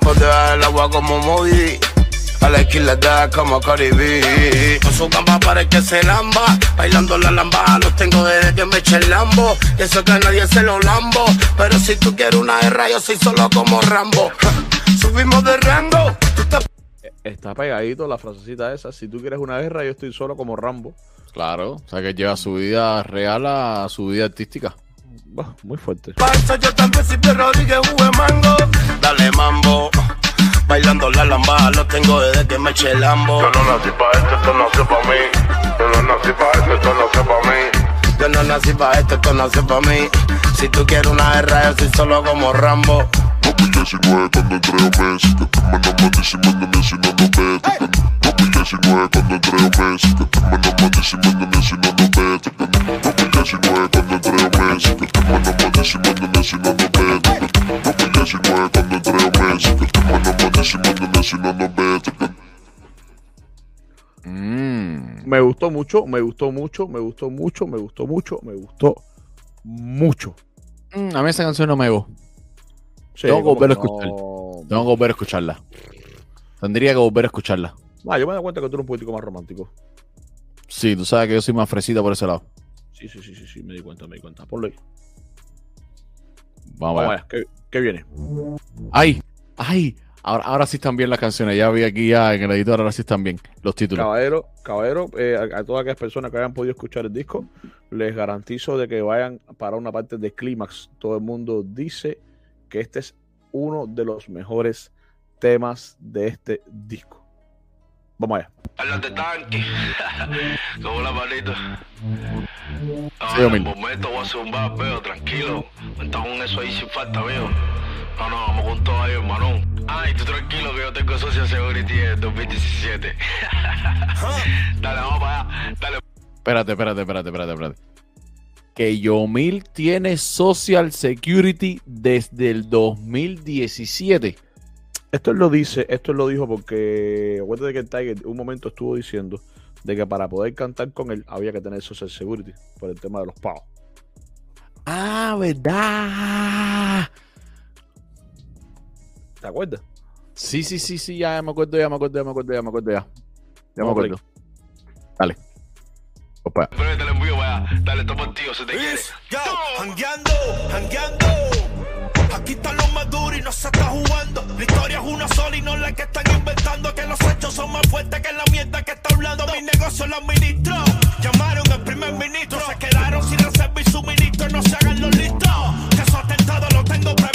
Por debajo del agua como Moby. A la esquina da como Caribe. Con su gamba para que se lamba. Bailando la lamba, los tengo desde que me eché el lambo. Y eso que nadie se lo lambo. Pero si tú quieres una guerra, yo soy solo como Rambo. Subimos de rango. Tú te Está pegadito la frasecita esa. Si tú quieres una guerra, yo estoy solo como Rambo. Claro. O sea que lleva su vida real a su vida artística. Bah, muy fuerte. Paso yo también si Pierre Rodríguez mango. Dale mambo. Bailando la lamba, lo tengo desde que me eché el lambo. Yo no nací pa' esto, esto nació pa' mí. Yo no nací pa' esto, esto nació pa' mí. Yo no nací pa' esto, esto nace pa' mí. Si tú quieres una guerra, yo soy solo como Rambo. 2019 cuando que te manda malísimo si no nos ves. 2019 cuando te manda malísimo si no nos ves. 2019 cuando Andrea Messi, que te manda malísimo si Me gustó mucho, me gustó mucho, me gustó mucho, me gustó mucho, me gustó mucho. Mm, a mí esa canción no me gustó. Sí, Tengo que volver a no. escuchar. Tengo que volver a escucharla. Tendría que volver a escucharla. Ah, yo me doy cuenta que tú eres un político más romántico. Sí, tú sabes que yo soy más fresita por ese lado. Sí, sí, sí, sí, sí, me di cuenta, me di cuenta. Ponlo ahí. Vamos a ver. allá, ¿qué, qué viene? ¡Ay! ¡Ay! Ahora, ahora sí están bien las canciones. Ya vi aquí ya en el editor, ahora sí están bien los títulos. Caballero, caballero, eh, a, a todas aquellas personas que hayan podido escuchar el disco, les garantizo de que vayan para una parte de clímax. Todo el mundo dice que este es uno de los mejores temas de este disco. Vamos allá. Hablas de tanque. [LAUGHS] Como la. Sí, Ahora en Omil. momento voy a zumbar, veo, tranquilo. Estamos en eso ahí sin falta, veo. No, no, vamos con todo ahí, hermano. Ay, tú tranquilo que yo tengo Social Security en 2017. [LAUGHS] Dale, vamos para allá. Dale. Espérate, espérate, espérate, espérate, espérate. Que Yomil tiene Social Security desde el 2017. Esto él lo dice, esto él lo dijo porque acuérdate que el Tiger un momento estuvo diciendo de que para poder cantar con él había que tener Social Security por el tema de los pagos. Ah, ¿verdad? ¿Te acuerdas? Sí, sí, sí, sí, ya me acuerdo, ya me acuerdo, ya me acuerdo, ya me acuerdo, ya. Ya me acuerdo. Dale. Opa. Pero te lo envío, vaya. Dale, toma tío, se te quiere. Jangueando, jangueando. Aquí están los más duros y no se está jugando. La historia es una sola y no la que están inventando. Que los hechos son más fuertes que la mierda que está hablando. Mi negocio lo administro. Llamaron al primer ministro. Se quedaron sin reserva y suministro. No se hagan los listos. Que su atentado lo tengo previsto.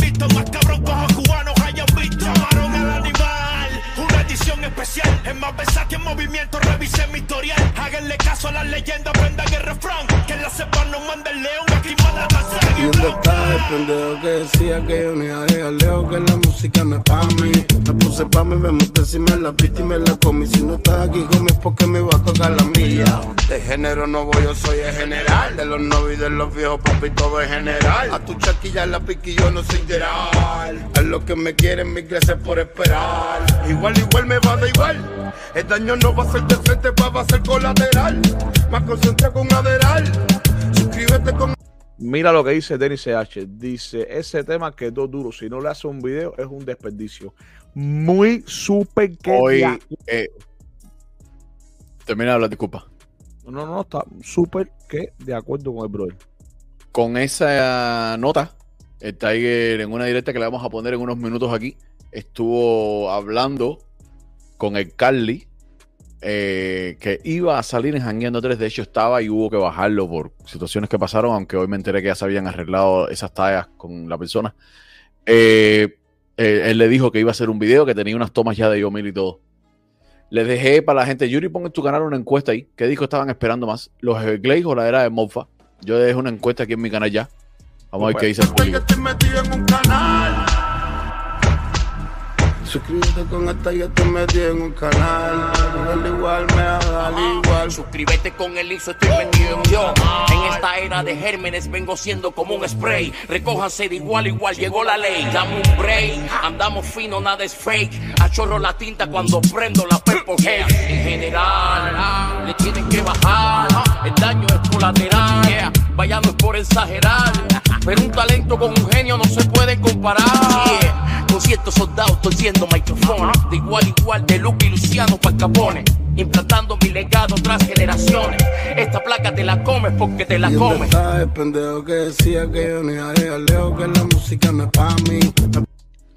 Especial. Es más versátil en movimiento. Revise mi historial. Háganle caso a la leyenda. Aprendan el refrán. Que la cepa nos manda el león. Aquí manda ¿Y dónde está el pendejo que decía que yo ni a lejos? Que la música no es pa' mí. Me puse pa' mí, me monté encima de la pista y me la comí. Si no estás aquí conmigo es porque me va a tocar la milla. De género no voy, yo soy el general. De los novios de los viejos, papi, todo es general. A tu chaquilla la piqui yo no soy general. A los que me quieren, mi gracias por esperar. Igual, igual me va da igual. El daño no va a ser de frente, va a ser colateral. Más concentrado con Aderal. Suscríbete con Mira lo que dice Denis CH. Dice, ese tema quedó duro. Si no le hace un video, es un desperdicio. Muy súper que... Hoy, eh, termina de hablar, disculpa. No, no, está súper que de acuerdo con el brother. Con esa nota, el Tiger en una directa que le vamos a poner en unos minutos aquí, estuvo hablando con el Carly, eh, que iba a salir en Jangueando 3. De hecho, estaba y hubo que bajarlo por situaciones que pasaron, aunque hoy me enteré que ya se habían arreglado esas tallas con la persona. Eh, eh, él le dijo que iba a hacer un video, que tenía unas tomas ya de Yomil y todo. Les dejé para la gente, Yuri, pon en tu canal una encuesta ahí. ¿Qué disco estaban esperando más? ¿Los Everglades o la era de Mofa? Yo dejé una encuesta aquí en mi canal ya. Vamos a ver qué dice el público. Suscríbete con esta y este te metí en un canal. Igual me da igual. Suscríbete con el ISO, estoy metido en yo. En esta era de gérmenes vengo siendo como un spray. Recójanse de igual, igual llegó la ley. Dame un break, andamos fino, nada es fake. Achorro la tinta cuando prendo la purple. En general, le tienen que bajar. El daño es colateral. Vaya no es por exagerar. Pero un talento con un genio no se puede comparar. 200 soldados torciendo microfones. De igual igual, de Luca y Luciano pa'l Capone. Implantando mi legado tras generaciones. Esta placa te la comes porque te la y comes. El pendejo que decía que yo ni haría leo que la música no es pa' mí.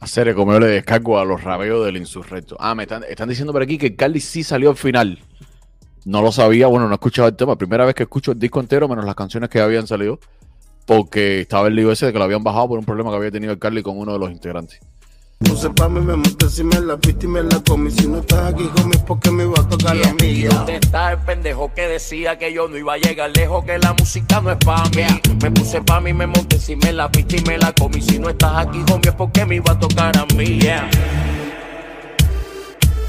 Hacer como yo le descargo a los rabeos del insurrecto. Ah, me están, están diciendo por aquí que Carly sí salió al final. No lo sabía, bueno, no escuchaba el tema. Primera vez que escucho el disco entero, menos las canciones que habían salido porque estaba el lío ese de que lo habían bajado por un problema que había tenido el Carly con uno de los integrantes. Puse pa' mí, me monté encima de la pista y me la comí. Si no estás aquí conmigo porque me va a tocar la ¿Y milla. dónde está el pendejo que decía que yo no iba a llegar lejos, que la música no es pa' mí? Me puse pa' mí, me monté encima de la pista y me la comí. Si no estás aquí, es porque me iba a tocar a mí. yeah.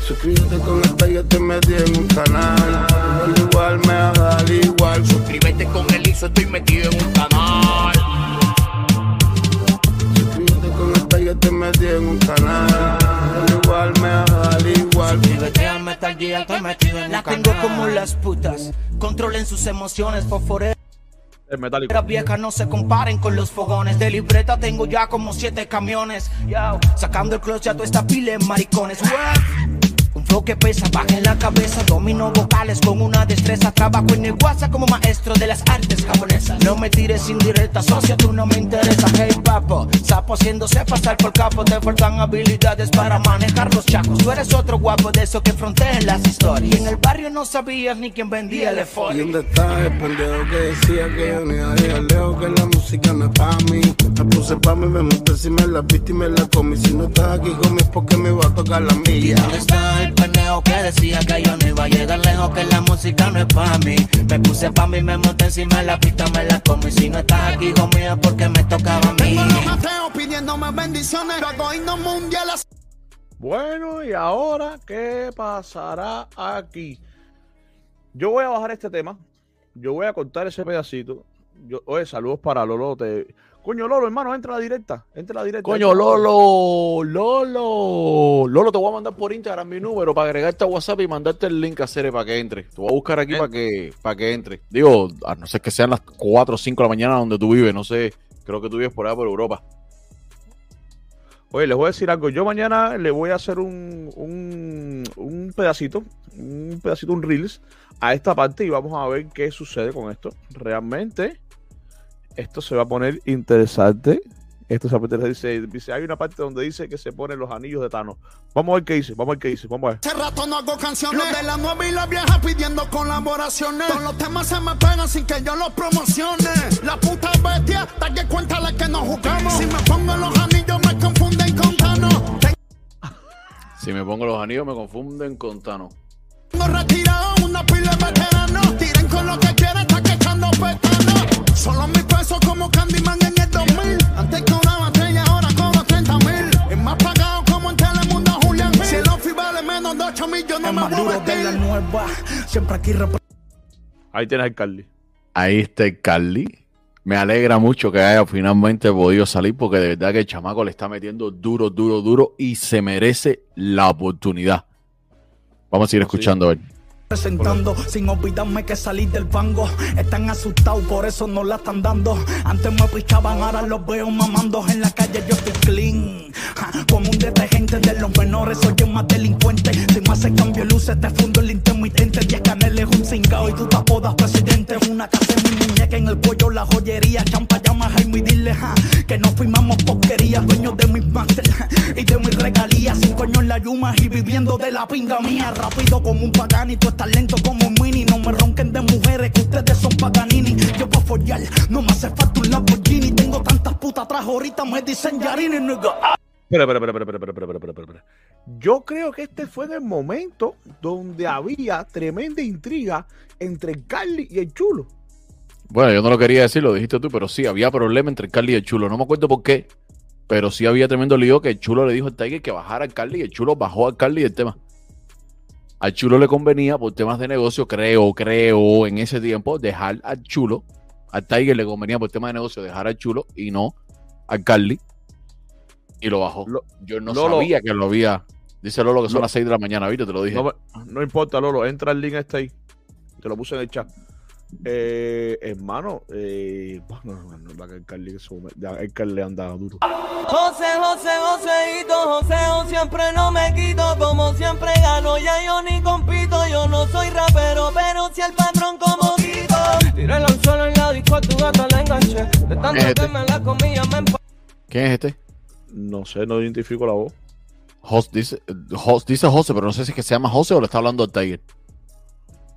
Suscríbete con esta y estoy metido en un canal. Al igual me haga al igual. Suscríbete con el ISO, estoy metido en un canal. Suscríbete con esta y estoy metido en un canal. Al igual me haga al igual. Suscríbete al Metal Gear, estoy metido en La tengo como las putas. Controlen sus emociones, fosforera El metálico. vieja no se comparen con los fogones. De libreta tengo ya como siete camiones. Yo, sacando el clutch ya toda esta pile de maricones. What? Un flow que pesa, baja en la cabeza, domino vocales con una destreza. Trabajo en el WhatsApp como maestro de las artes japonesas. No me tires indirectas, socia, tú no me interesa. Hey papo, sapo haciéndose pasar por capo. Te faltan habilidades para manejar los chacos. Tú eres otro guapo de esos que frontean las historias. Y en el barrio no sabías ni quién vendía el ¿Y efort. dónde está el pendejo que decía que yo ni iba a llegar lejos? Que la música no es pa' mí. Me puse pa' mí, me monté encima de la pista y me la comí. Si no estás aquí conmigo es porque me va a tocar la milla. ¿Dónde está el pendejo que decía que yo no iba a llegar lejos, que la música no es pa' mí? Me puse pa' mí, me monté encima de la pista, me la comí. Si no estás aquí conmigo es porque me tocaba a mí. Tengo los ateos pidiéndome bendiciones. Mundiales. Bueno, y ahora, ¿qué pasará aquí? Yo voy a bajar este tema. Yo voy a cortar ese pedacito. Yo, oye, saludos para Lolo. Te... Coño, Lolo, hermano, entra a la directa. Entra a la directa. Coño, Lolo, Lolo, Lolo, te voy a mandar por Instagram mi número para agregarte a WhatsApp y mandarte el link a hacer para que entre. Te voy a buscar aquí para que, para que entre. Digo, a no ser que sean las 4 o 5 de la mañana donde tú vives, no sé, creo que tú vives por allá por Europa. Oye, les voy a decir algo. Yo mañana le voy a hacer un, un, un pedacito, un pedacito, un reels a esta parte y vamos a ver qué sucede con esto. Realmente, esto se va a poner interesante. Esto se dice, dice, hay una parte donde dice que se ponen los anillos de Thanos. Vamos a ver qué dice, vamos a ver qué dice, vamos a ver. Hace rato no hago canciones de la nueva y la vieja pidiendo colaboraciones. Todos los temas se me pegan sin que yo los promocione. La puta bestia, que cuéntale que nos jugamos. Si me pongo los anillos me confunden con Thanos. Si me pongo los anillos me confunden con Thanos. Tengo retirado una pila de veteranos. Con lo que quieran, está que echando petanos. Solo mis pesos como Candyman en el 2000. Antes cobraba 3 y ahora cobro 30 mil. Es más pagado como en Telemundo Julián. Si el office vale menos de 8 mil, yo no me voy a de la nueva. Siempre aquí Ahí tienes al Carly. Ahí está el Carly. Me alegra mucho que haya finalmente podido salir porque de verdad que el chamaco le está metiendo duro, duro, duro y se merece la oportunidad. Vamos a seguir escuchando a ver. Presentando. Sin olvidarme que salí del fango están asustados por eso no la están dando. Antes me pichaban ahora los veo mamando. En la calle yo estoy clean. Ja, como un detergente de los menores soy el más delincuente. Si me hace cambio luces te fundo el intermitente 10 caneles un cingao y tú te apodas presidente una casa en mi muñeca en el cuello la joyería champa llama Jaime y dile ja, que no firmamos porquería dueños de mis máster y de mis regalías sin coño en la yuma y viviendo de la pinga mía rápido como un pagani tú estás lento como un mini no me ronquen de mujeres que ustedes son paganini yo puedo follar no me hace falta un Lamborghini tengo tantas putas atrás ahorita me dicen Yarini nigga. Pero, pero, pero, pero, pero, pero, pero, pero, Yo creo que este fue en el momento donde había tremenda intriga entre el Carly y el Chulo. Bueno, yo no lo quería decir, lo dijiste tú, pero sí, había problema entre el Carly y el Chulo. No me acuerdo por qué, pero sí había tremendo lío que el Chulo le dijo al Tiger que bajara al Carly y el Chulo bajó al Carly del tema. Al Chulo le convenía por temas de negocio, creo, creo, en ese tiempo, dejar al Chulo. Al Tiger le convenía por temas de negocio dejar al Chulo y no al Carly y lo bajó. yo no Lolo. sabía que lo había. Dice Lolo que son Lo- las 6 de la mañana, ¿viste? Te lo dije. No, no importa, Lolo, entra el link este ahí. Te lo puse en el chat. Eh, hermano, eh, bueno, no, no, no, que el Carly, ya el Carly le anda duro. José, José, Joséito, Joseo, siempre no me quito, como siempre gano, ya yo ni compito, yo no soy rapero, pero si el patrón como quito. Tiré el anzuelo en la disco, a tu gata la enganché, de tanto Es este. que me la comía me empa- ¿Quién es este? No sé, no identifico la voz. Jos- dice, dice José, pero no sé si es que se llama José o le está hablando al Tiger.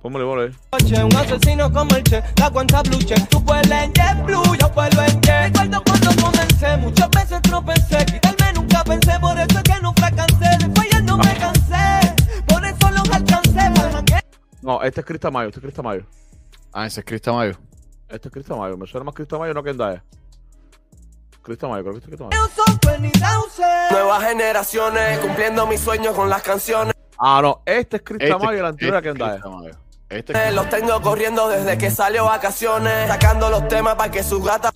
Póngale, póngale. Un asesino como el Che, la cuenta blue check. Tú vuelas en JetBlue, yo vuelo en Jet. Recuerdo cuando comencé, muchas veces tropecé. Quitarme nunca pensé, por eso es que no fracasé. De fallar no me cansé, por eso los alcancé. Para que No, este es Crista Mayo, este es Crista Mayo. Ah, ese es Crista Mayo. Este es Crista Mayo, me suena más Crista Mayo, no que Endaya. Crista Mayo, creo que. Nuevas generaciones, cumpliendo mis sueños con las canciones. Ah, no, este es Crista Este- Mayo y la anterior que este Mayo. Este Eh, Los tengo corriendo desde que salió vacaciones, sacando los temas para que sus gatas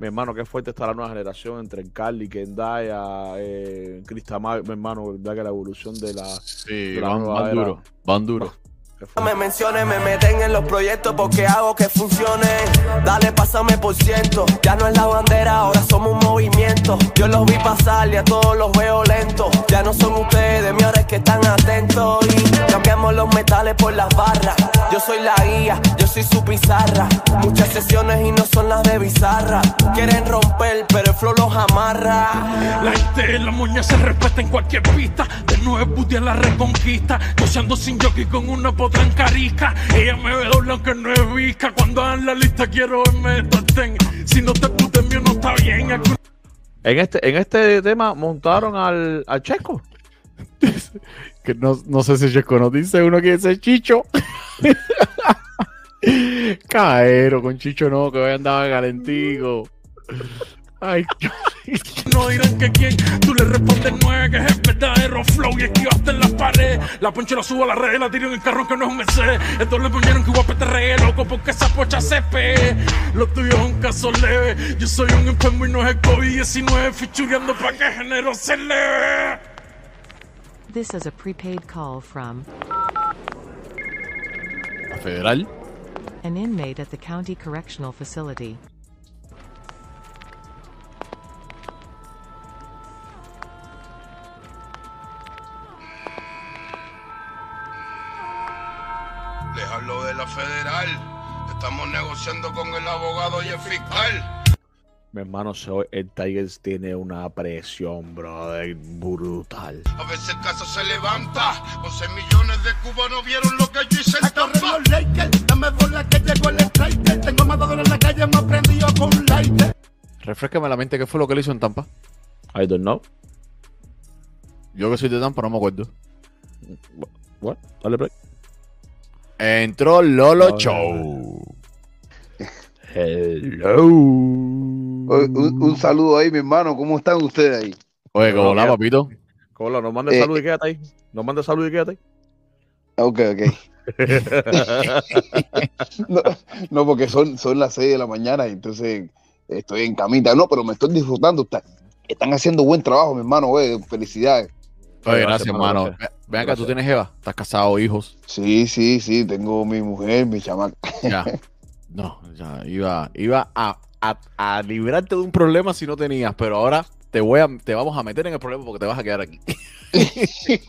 Mi hermano, qué fuerte está la nueva generación entre Carly, Kendaya, eh, Crista Mayo. Mi hermano, verdad que la evolución de la. Sí, de la van, duro, van duro. Me mencionen, me meten en los proyectos porque hago que funcionen. Dale, pásame por ciento. Ya no es la bandera, ahora somos un movimiento. Yo los vi pasar y a todos los veo lentos. Ya no son ustedes, mi ahora es que están atentos. Y cambiamos los metales por las barras. Yo soy la guía, yo soy su pizarra. Muchas sesiones y no son las de bizarra. Quieren romper, pero el flow los amarra. La gente en la moña se respeta en cualquier pista. De nuevo a la reconquista. Yo se ando sin jockey con una potra en carica. Ella me ve doble aunque no es visca. Cuando hagan la lista quiero verme top ten. Si no te putes mío no está bien. En este, en este tema montaron al, al Checo. [LAUGHS] Que no, no sé si Checo nos dice uno que dice Chicho. [LAUGHS] Caero con Chicho no, que hoy andaba calentico. Ay, [LAUGHS] No dirán que quién, tú le respondes nueve, que es verdadero flow y esquivaste en la pared. La poncho la subo a la red, la tiro en el carro que no es un Mercedes. Entonces le ponieron que guapo te regué, loco, porque esa pocha se pegue. Lo tuyo es un caso leve, yo soy un enfermo y no es el COVID-19, fichureando pa' que género se leve. This is a prepaid call from La federal. an inmate at the county correctional facility. Les hablo de la federal. Estamos negociando con el abogado y el fiscal. Mi hermano, el Tigers tiene una presión, brother, brutal. A veces el caso se levanta. 11 millones de cubanos vieron lo que yo hice en Tampa. los Lakers, dame bola que llegó el striker. Tengo matador en la calle, me prendido con lighter. Refrescame la mente, ¿qué fue lo que le hizo en Tampa? I don't know. Yo que soy de Tampa no me acuerdo. Bueno, dale play. Entró Lolo Ah. Show. Hello. Un, un saludo ahí, mi hermano. ¿Cómo están ustedes ahí? Oye, ¿cómo la, Mira. papito? Cola, nos manda Eh, salud y quédate ahí. Nos manda salud y quédate ahí. Ok, ok. [LAUGHS] No, no, porque son, son las 6 de la mañana y entonces estoy en camita. No, pero me estoy disfrutando. Está- están haciendo buen trabajo, mi hermano. güey. Felicidades. Oye, Gracias, gracias, hermano. Ven acá, Gracias. ¿tú tienes Eva? ¿Estás casado, hijos? Sí, sí, sí. Tengo mi mujer, mi chamaca. Ya. No, ya iba, iba a, a, a librarte de un problema si no tenías, pero ahora te voy a, te vamos a meter en el problema porque te vas a quedar aquí. [LAUGHS]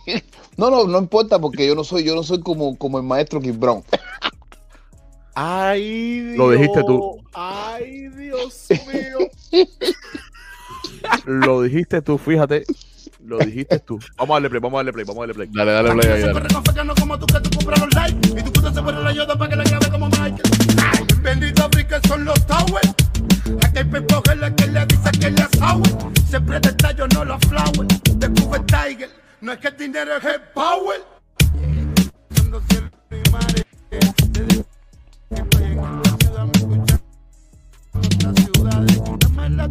No, no, no importa porque yo no soy, yo no soy como, como el maestro Kid Brown. Ay, Dios. Lo dijiste tú. Ay, Dios mío. [LAUGHS] Lo dijiste tú, fíjate. Lo dijiste tú. Vamos a darle play, vamos a darle play, vamos a darle play. Dale, dale play ahí, dale. como tú que tú compras los likes. Y tu puta se pone la yoda para que la grabe como Michael. Ay, bendito Africa son los towers. Aquel pepo que le, que le dice que le sour. Siempre de tallo, no los flowers. De Cuba Tiger. No es que el dinero es el power. Cuando que en esta ciudad me otras ciudades. Dame la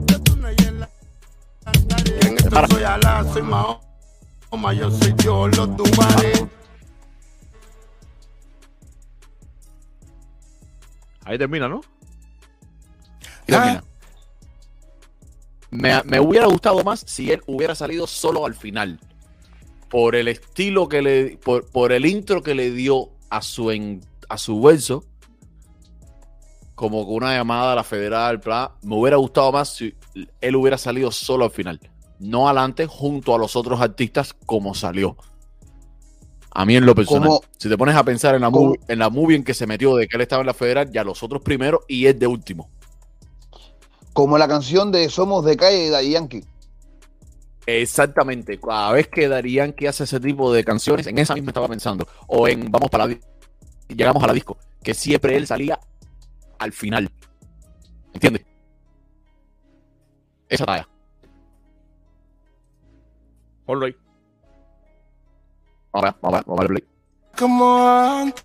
En esto soy Alá, soy Mahoma, yo soy yo, los Dubares. Ahí termina, ¿no? Y termina. Me, me hubiera gustado más si él hubiera salido solo al final. Por el estilo que le. Por, por el intro que le dio a su, en- a su verso. Como con una llamada a la federal. bla, me hubiera gustado más si él hubiera salido solo al final. No adelante junto a los otros artistas como salió. A mí en lo personal. Si te pones a pensar en la, movie, en la movie en que se metió de que él estaba en la federal, ya los otros primero y él de último. Como la canción de Somos de Calle de Daddy Yankee. Exactamente. Cada vez que Darían que hace ese tipo de canciones, en esa misma estaba pensando. O en Vamos para la llegamos a la disco, que siempre él salía al final. ¿Entiendes? Esa talla. Ponlo ahí. Vamos a ver, vamos a ver, vamos a ver play. como antes.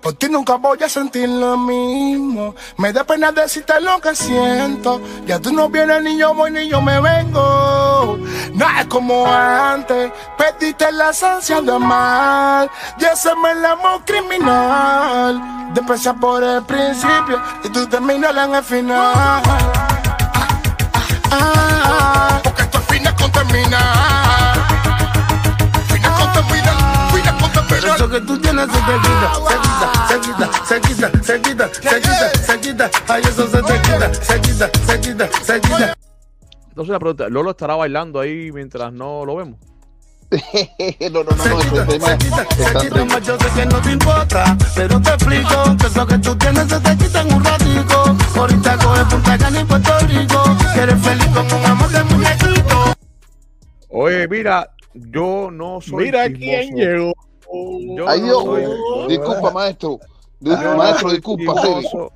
Por ti nunca voy a sentir lo mismo. Me da pena decirte lo que siento. Ya tú no vienes ni yo voy ni yo me vengo. No es como antes. Perdiste la esencia de amar. Y ese me el amor criminal. De empezar por el principio y tú terminas en el final. Ah, ah, porque que tú tienes se te quita, se quita, se quita, se quita, se quita, se quita. Ay, eso se te quita, se quita, se quita, se quita. Entonces la pregunta, ¿Lolo estará bailando ahí mientras no lo vemos? no, no, no, no, ese tema está Quita más, yo sé que no te importa, pero te explico que eso que tú tienes se te quita en un ratico. Ahorita coge Punta Cana y Puerto Rico, que eres feliz con un amor de muñequito. Oye, mira, yo no soy Mira chismoso. quién llegó. Yo Ay, no Dios, soy- disculpa, maestro. Dis- yo no maestro, disculpa, no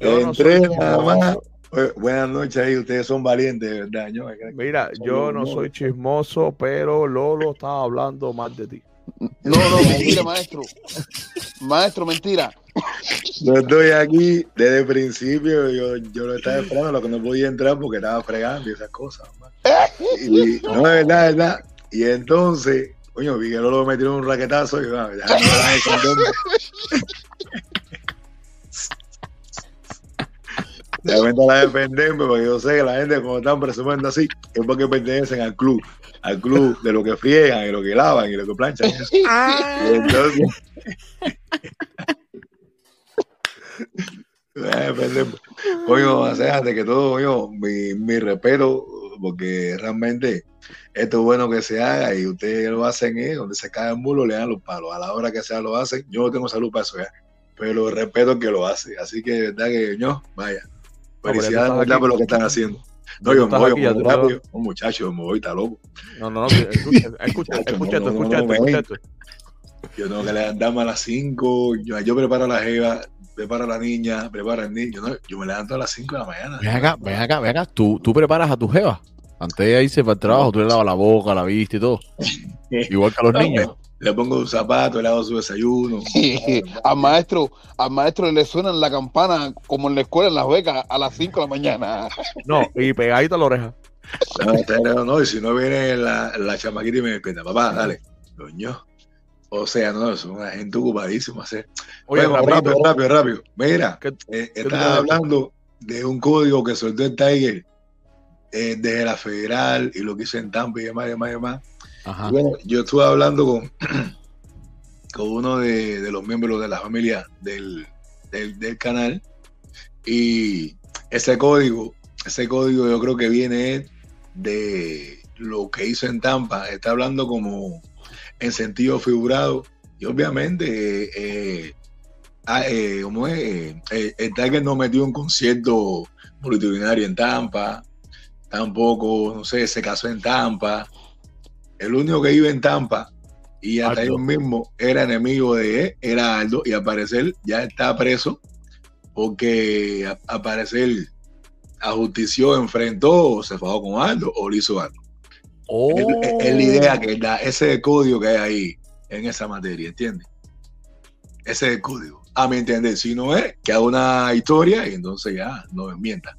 Entré nada chismoso. más. Eh, Buenas noches ahí, ustedes son valientes, ¿verdad? Yo, Mira, yo no soy chismoso, pero Lolo estaba hablando mal de ti. No, no, mentira, maestro. Maestro, mentira. Yo estoy aquí desde el principio, yo, yo lo estaba esperando, lo que no podía entrar porque estaba fregando y esas cosas. Y, no, es verdad, es verdad. Y entonces, coño, vi que Lolo me tiró un raquetazo y ah, ya, no. De repente la defenderme porque yo sé que la gente cuando están presumiendo así es porque pertenecen al club, al club de lo que friegan y lo que lavan y lo que planchan. Y [LAUGHS] entonces. [LAUGHS] Coño, o sea, antes que todo, coño, mi, mi respeto, porque realmente esto es bueno que se haga y ustedes lo hacen, ¿eh? donde se cae el mulo, le dan los palos. A la hora que sea lo hacen. Yo no tengo salud para eso ya, pero respeto que lo hace. Así que, verdad que, yo, vaya. Felicidades, ¿verdad? por lo que están haciendo. No, yo me voy, aquí, yo me voy rápido. Un muchacho, yo me voy, está loco. No, no, [LAUGHS] no, escucha, escucha, escucha esto, escucha esto, escucha esto. Yo tengo que levantarme a las 5. Yo, yo preparo a la jeva, preparo a la niña, preparo al niño. ¿no? Yo me levanto a las 5 de la mañana. Ven acá, ven acá, ven acá. Tú, tú preparas a tu jeva. Antes de irse para el trabajo, tú le lavas la boca, la vista y todo. [LAUGHS] Igual que a los niños. Le pongo un zapato, le hago su desayuno. [LAUGHS] al maestro, al maestro le suenan la campana como en la escuela en Las Vegas a las 5 de la mañana. [LAUGHS] No, y pegadito a la oreja. No, no, y si no viene la, la chamaquita y me despierta, papá, dale, coño. O sea, no, es una gente ocupadísima. Oye, rápido, rápido, rápido. Mira, ¿Qué- eh, tienes? hablando de un código que soltó el Tiger eh, desde la federal y lo que hizo en Tampa y demás, y demás, y demás. Ajá. Bueno, yo estuve hablando con, [CLEARS THROAT] con uno de, de los miembros de la familia del, del, del canal y ese código, ese código yo creo que viene de lo que hizo en Tampa. Está hablando como en sentido figurado y obviamente eh, eh, ah, eh, ¿cómo es? Eh, el Tiger no metió un concierto multitudinario en Tampa, tampoco, no sé, se casó en Tampa. El único que vive en Tampa y hasta Aldo. ellos mismos era enemigo de él, era Aldo, y al parecer ya está preso porque a- al parecer ajustició, enfrentó, o se fajó con Aldo o le hizo algo. Oh. Es, es la idea que da, ese código que hay ahí en esa materia, ¿entiendes? Ese es el código. A mi entender, si no es, que haga una historia y entonces ya no mienta.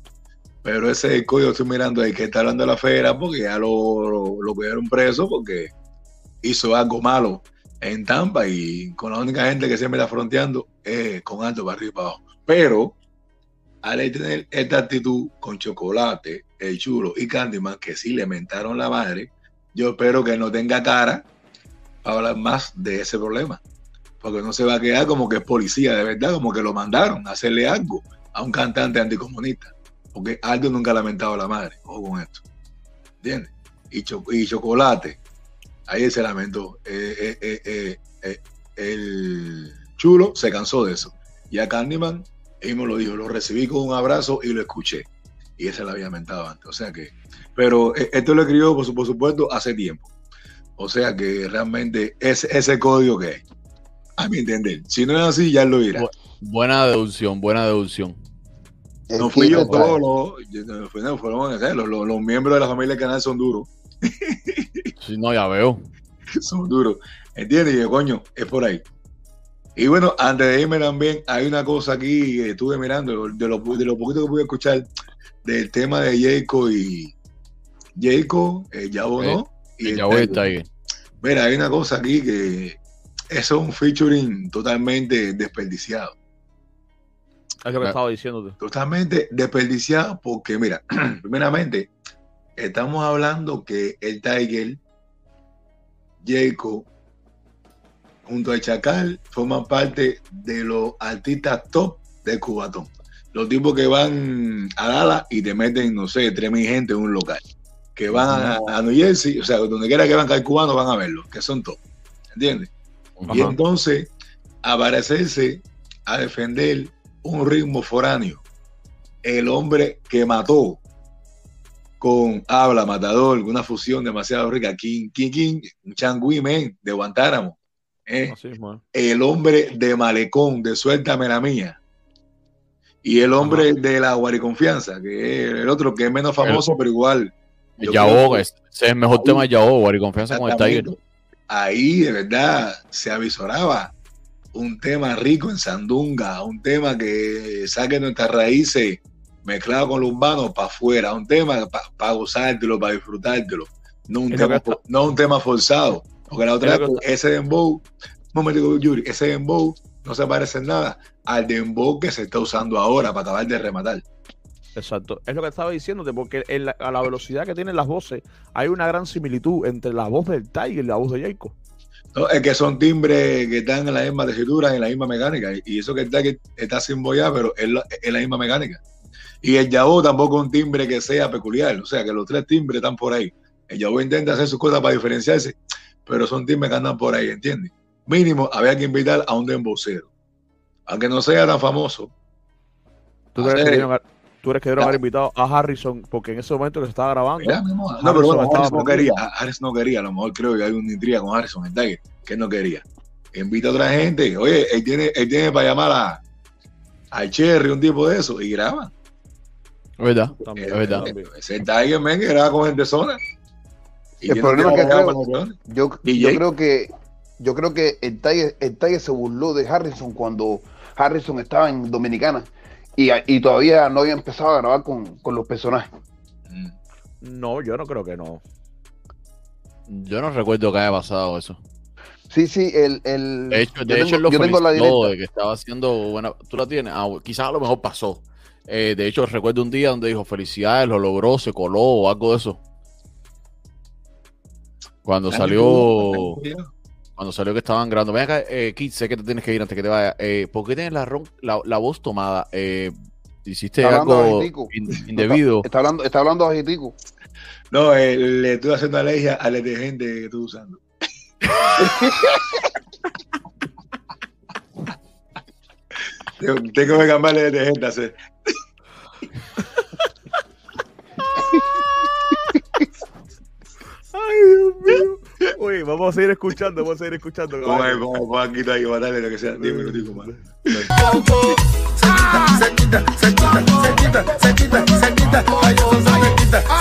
Pero ese código que estoy mirando ahí, que está hablando de la fera, porque ya lo, lo, lo preso porque hizo algo malo en Tampa y con la única gente que siempre está fronteando es con alto para arriba y para abajo. Pero al tener esta actitud con chocolate, el chulo y Candyman, que sí le mentaron la madre, yo espero que no tenga cara para hablar más de ese problema. Porque no se va a quedar como que es policía de verdad, como que lo mandaron a hacerle algo a un cantante anticomunista. Porque Aldo nunca ha lamentado a la madre. Ojo con esto. ¿Entiendes? Y, Cho- y Chocolate, ahí se lamentó. Eh, eh, eh, el chulo se cansó de eso. Y a Candyman, él me lo dijo, lo recibí con un abrazo y lo escuché. Y ese lo había lamentado antes. O sea que, pero esto lo escribió, por, por supuesto, hace tiempo. O sea que realmente es ese código que hay. A mi entender. Si no es así, ya lo dirá. Buena deducción, buena deducción. No fui yo solo, no fueron eh, los, los- los miembros de la familia del canal son duros, [LAUGHS] Sí, no, ya veo. son duros. ¿Entiendes? Y yo, coño, es por ahí. Y bueno, antes de irme también, hay una cosa aquí que estuve mirando, de lo, de lo poquito que pude escuchar, del tema de Jacob y Jacob, el Yabo, ¿no? Y El el Tiger. Tiger. Mira, hay una cosa aquí que eso es un featuring totalmente desperdiciado. Es lo que estaba diciéndote. Totalmente desperdiciado porque, mira, [CLEARS THROAT] primeramente, estamos hablando que el Tiger, Jacob, junto a Chacal, forman parte de los artistas top de Cubatón. Los tipos que van a Dallas y te meten, no sé, 3.000 gente en un local. Que van a, a New Jersey, o sea, donde quiera que van caer cubanos van a verlo, que son top. ¿Entiendes? Y entonces, aparecerse a defender un ritmo foráneo. El hombre que mató con Habla Matador, una fusión demasiado rica, King King King, un changüí, men, de Guantánamo. ¿eh? El hombre de Malecón, de Suéltame la mía. Y el hombre de la Guariconfianza, que es el otro que es menos famoso, pero igual. Yao, ese es el mejor tema de Yao, y confianza con el Tiger. Ahí de verdad se avisoraba un tema rico en sandunga, un tema que saque nuestras raíces mezclado con lo urbano para afuera, un tema para gozártelo, para disfrutártelo, no un, tema, está- no un tema forzado. Porque la otra vez, ese dembow, un momento, Yuri, ese dembow no se parece en nada al dembow que se está usando ahora para acabar de rematar. Exacto. Es lo que estaba diciéndote, porque en la- a la velocidad que tienen las voces, hay una gran similitud entre la voz del Tiger y la voz de Jacob. No, es que son timbres que están en la misma tesitura, en la misma mecánica. Y eso que está, que está sin boya, pero es la, es la misma mecánica. Y el Yabo tampoco es un timbre que sea peculiar. O sea, que los tres timbres están por ahí. El Yabo intenta hacer sus cosas para diferenciarse, pero son timbres que andan por ahí, ¿entiendes? Mínimo, había que invitar a un dembocero. Aunque no sea tan famoso. ¿Tú crees, que Tú eres que haber invitado a Harrison, porque en ese momento que se estaba grabando. Mira. Harrison No, pero bueno, Harris no quería. Harris no quería. A lo mejor creo que hay una intriga con Harrison en Tiger, que él no quería. Invita a otra gente. Oye, él tiene, él tiene para llamar a, al Cherry, un tipo de eso, y graba. Es verdad, Eh, es verdad. Ese Tiger, man, que graba con gente sola. Y El problema es que creo- yo, yo creo que yo creo que el Tiger, el Tiger se burló de Harrison cuando Harrison estaba en Dominicana y, y todavía no había empezado a grabar con, con los personajes. No, yo no creo que no. Yo no recuerdo que haya pasado eso. Sí, sí, el, el De hecho, yo de hecho tengo- lo yo tengo la directa. de que estaba haciendo buena. Tú la tienes. Ah, quizás a lo mejor pasó. Eh, de hecho, recuerdo un día donde dijo felicidades, lo logró, se coló o algo de eso. Cuando salió. Cuando salió que estaban grabando. Ven acá, eh, Kit, sé que te tienes que ir antes que te vaya. Eh, ¿Por qué tienes la, ron- la, la voz tomada? Eh, ¿Hiciste Está algo in- [LAUGHS] indebido? Está hablando, está hablando bajitico. No, eh, le estoy haciendo alergia al detergente que estoy usando. Tengo tengo que cambiarle de detergente a hacer. [LAUGHS] Ay, Dios mío. Oye, vamos a seguir escuchando, vamos a seguir escuchando. Como el- como Juanquito ahí, batalha, lo que sea, 10 minuticos más. Se quita, se quita, se quita, se quita, se quita, se quita, se quita,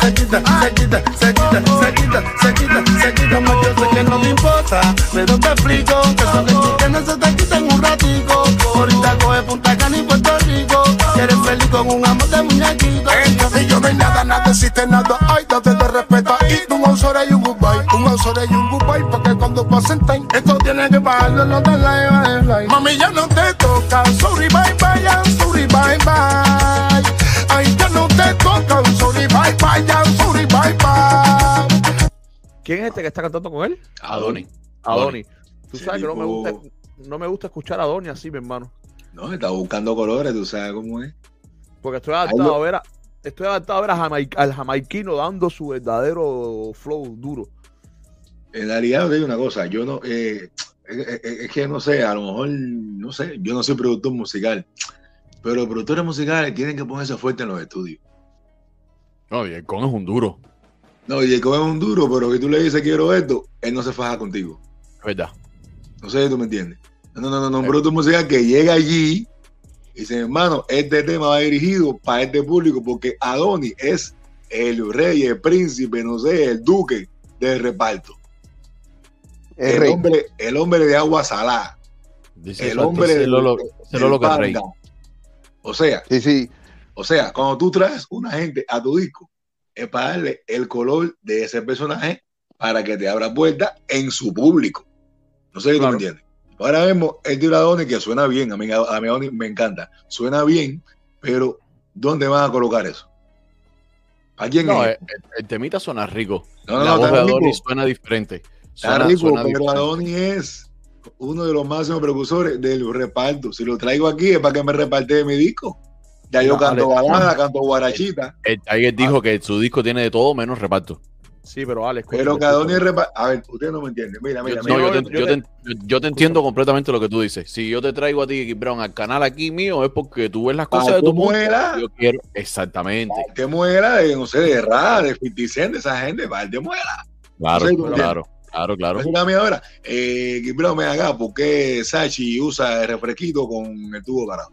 se quita, se quita, se quita, se quita, se quita, más yo sé que no te importa, pero te explico que eso que tú tienes se te quita en un ratico, ahorita coge Punta Cana y Puerto Rico, eres feliz con un amor de muñequito. Y yo no hay nada, nada existe nada. Ay, date de respeto. Y un ausora y un goodbye. Un ausora y un goodbye. Porque cuando pasen time, esto tiene que pagarlo, no te la llevas de fly. Mami, ya no te toca. Sorry, bye, bye, I'm sorry, bye, bye. Ay, ya no te toca. Sorry, bye, bye, I'm sorry, bye, bye. ¿Quién es este que está cantando con él? Adoni. Adoni. Tú sabes que no me gusta, no me gusta escuchar a Adoni así, mi hermano. No, está buscando colores, tú sabes cómo es. Porque estoy adaptado lo- a ver a, estoy adaptado a ver a Jamaica- al jamaiquino dando su verdadero flow duro. En realidad, te digo una cosa, yo no, eh, es, es- es que no sé, a lo mejor, no sé, yo no soy productor musical, pero los productores musicales tienen que ponerse fuerte en los estudios. No, y el con es un duro. No, y el coge es un duro, pero que tú le dices quiero esto, él no se faja contigo. Es verdad. No sé si tú me entiendes. No, no, no, no, un productor musical que llega allí y dice, hermano, este tema va dirigido para este público porque Adonis es el rey, el príncipe, no sé, el duque del reparto. El hombre, el hombre de agua salada. Dice el hombre que es rey. O sea, Sí, sí. o sea, cuando tú traes una gente a tu disco, es para darle el color de ese personaje para que te abra puertas en su público. No sé si tú me entiendes. Ahora mismo, el de Adonis que suena bien, a mí, a mí me encanta, suena bien, pero ¿dónde van a colocar eso? ¿A quién No, es? el, temita suena rico. No, no, la no, voz de. Adonis suena diferente. Está Suena, rico, suena pero diferente. Adonis es uno de los máximos precursores del reparto. Si lo traigo aquí es para que me reparte mi disco. Ya yo canto balada, canto guarachita. El Tiger dijo que su disco tiene de todo menos reparto. Sí, pero Alex. Pero escúchame, que Adonis escúchame. repa- A ver, usted no me entiende. Mira, mira, Yo, mira. no, yo, te, yo yo te- te- yo te entiendo completamente lo que tú dices. Si yo te traigo a ti, Kid Brown, al canal aquí mío, es porque tú ves las cosas de que tu mundo. muera. Yo quiero, exactamente. que muera de, no sé, de Ra, de 50 Cent, de esa gente, para que muera. Claro, Sí, tú claro, claro, claro. Ahora, eh, Gibran, me haga, ¿por qué Sachi usa el refresquito con el tubo parado?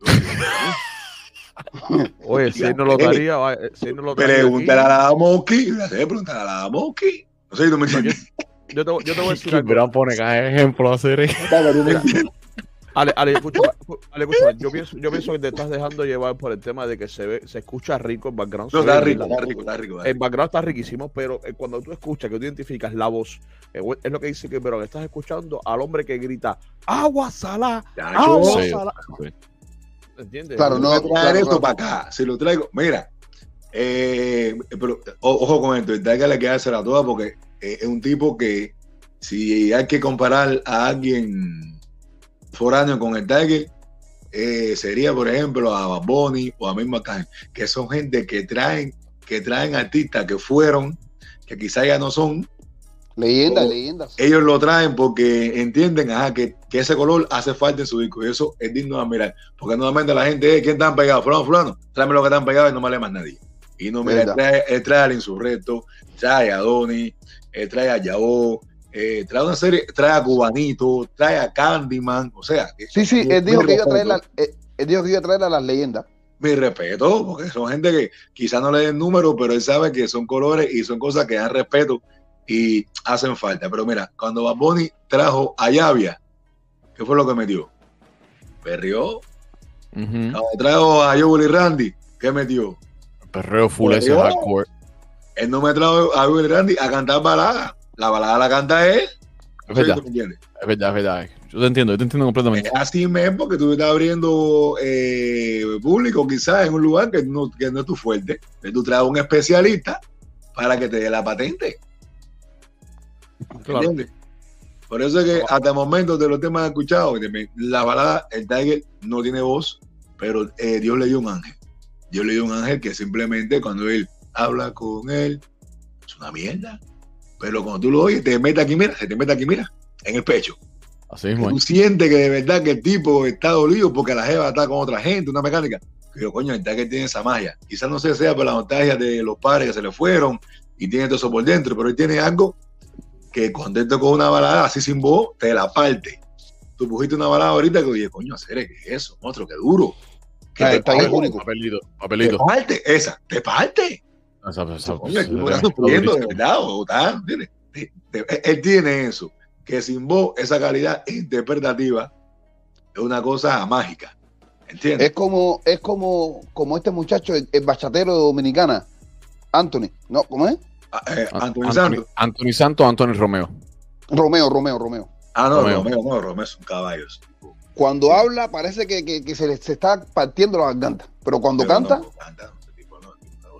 [LAUGHS] [LAUGHS] Oye, si él no lo daría, va- eh, si él no lo daría Pregúntale a la Moki, pregúntale a la Moki. No sé si tú me entiendes. yo te, yo te voy a decir algo. Pone cada ejemplo [LAUGHS] a Ale, Ale, escúchame, Ale, escúchame, yo pienso, yo pienso que te estás dejando llevar por el tema de que se ve, se escucha rico el background. No, está rico, está rico, está rico. está El background está riquísimo, pero eh, cuando tú escuchas, que tú identificas la voz, eh, es lo que dice que, pero estás escuchando al hombre que grita agua salá, agua Sí, salá. ¿Entiendes? Claro, no traer claro, esto claro. para acá. Si lo traigo, mira, eh, pero o- ojo con esto, el Tiger le queda hacer a todas porque eh, es un tipo que si hay que comparar a alguien foráneo con el Tiger, eh, sería por ejemplo a Bad Bunny o a mismo Kanye, que son gente que traen, que traen artistas que fueron, que quizá ya no son, Leyenda, o- leyendas. Ellos lo traen porque entienden ajá, que, que ese color hace falta en su disco y eso es digno de admirar. Porque nuevamente la gente, eh, ¿quién están pegados? Fulano, fulano, tráeme lo que están pegados y no me le más nadie. Y no, mira, él trae, él trae al Insurrecto, trae a Donny, él trae a Yao, eh, trae una serie, trae a Cubanito, trae a Candyman, o sea. Sí, sí, él dijo que iba a traer la, eh, él dijo que iba a traer a las leyendas. Mi respeto, porque son gente que quizás no le den número, pero él sabe que son colores y son cosas que dan respeto y hacen falta. Pero mira, cuando Bad Bunny trajo a Llavia, ¿qué fue lo que metió? Perrió. Cuando trajo a Joel y Randy, ¿qué metió? Perreo full ese hardcore. Él no me trajo a Joel y Randy a cantar balada. La balada la canta él. Es verdad. Es verdad, es verdad. Yo te entiendo, yo te entiendo completamente. Es así mismo porque tú estás abriendo eh, público quizás en un lugar que no, que no es tu fuerte. Que tú traes a un especialista para que te dé la patente. Claro. Por eso es que hasta el momento de los temas escuchados, la balada, el Tiger no tiene voz, pero eh, Dios le dio un ángel. Dios le dio un ángel que simplemente cuando él habla con él, es una mierda. Pero cuando tú lo oyes, te mete aquí, mira, se te mete aquí, mira, en el pecho. Así mismo. Tú sientes que de verdad que el tipo está dolido porque la jeva está con otra gente, una mecánica. Pero coño, el Tiger tiene esa magia. Quizás no sé sea por la nostalgia de los padres que se le fueron y tiene todo eso por dentro, pero él tiene algo que cuando él tocó una balada así sin voz, te la parte. Tú pusiste una balada ahorita que, oye, coño, hacer ¿qué es eso? Monstruo, qué duro. Que Ah, te está parte, único. Papelito, te papelito. parte, esa, te parte. Esa- esa- Coño, esa- de verdad, o. Te- te- Él tiene eso, que sin voz, esa calidad interpretativa es una cosa mágica. ¿Entiendes? Es como, es como, como este muchacho, el, el bachatero de Dominicana, Anthony. ¿No? ¿Cómo es? Ah, eh, Anthony Santos. Anthony Santos o Anthony Romeo. Romeo, Romeo, Romeo. Ah, no, Romeo. Romeo, no, Romeo es un caballo. ese tipo. Cuando habla parece que, que- que se le se está partiendo la garganta, pero cuando Pero canta, no, canta, tipo no.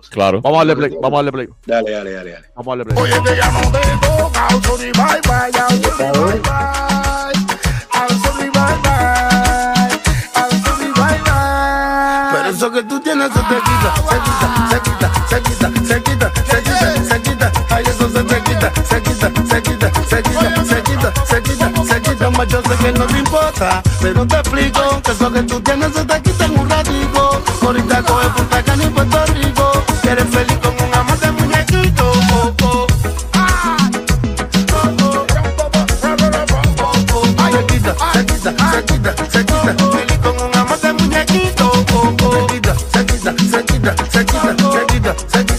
Claro. Vamos a darle play, vamos a darle play. Dale, dale, dale, dale. Vamos a darle play. Oye, te llamo de boca, Anthony, bye bye, Anthony, bye bye. Anthony, bye bye. Anthony, bye bye. Pero eso que tú tienes se te quita, se quita, se quita, se quita, se quita, se quita, yo sé que no te importa, pero te explico que eso que tú tienes se te quita en un ratico. Ahorita coge Punta Cana y Puerto Rico. Si eres feliz con un amor de muñequito, oh, oh. Se quita, se quita, se quita, se quita. Feliz muñequito. Oh, oh. Se quita, se quita, se quita, se quita, se quita, se quita,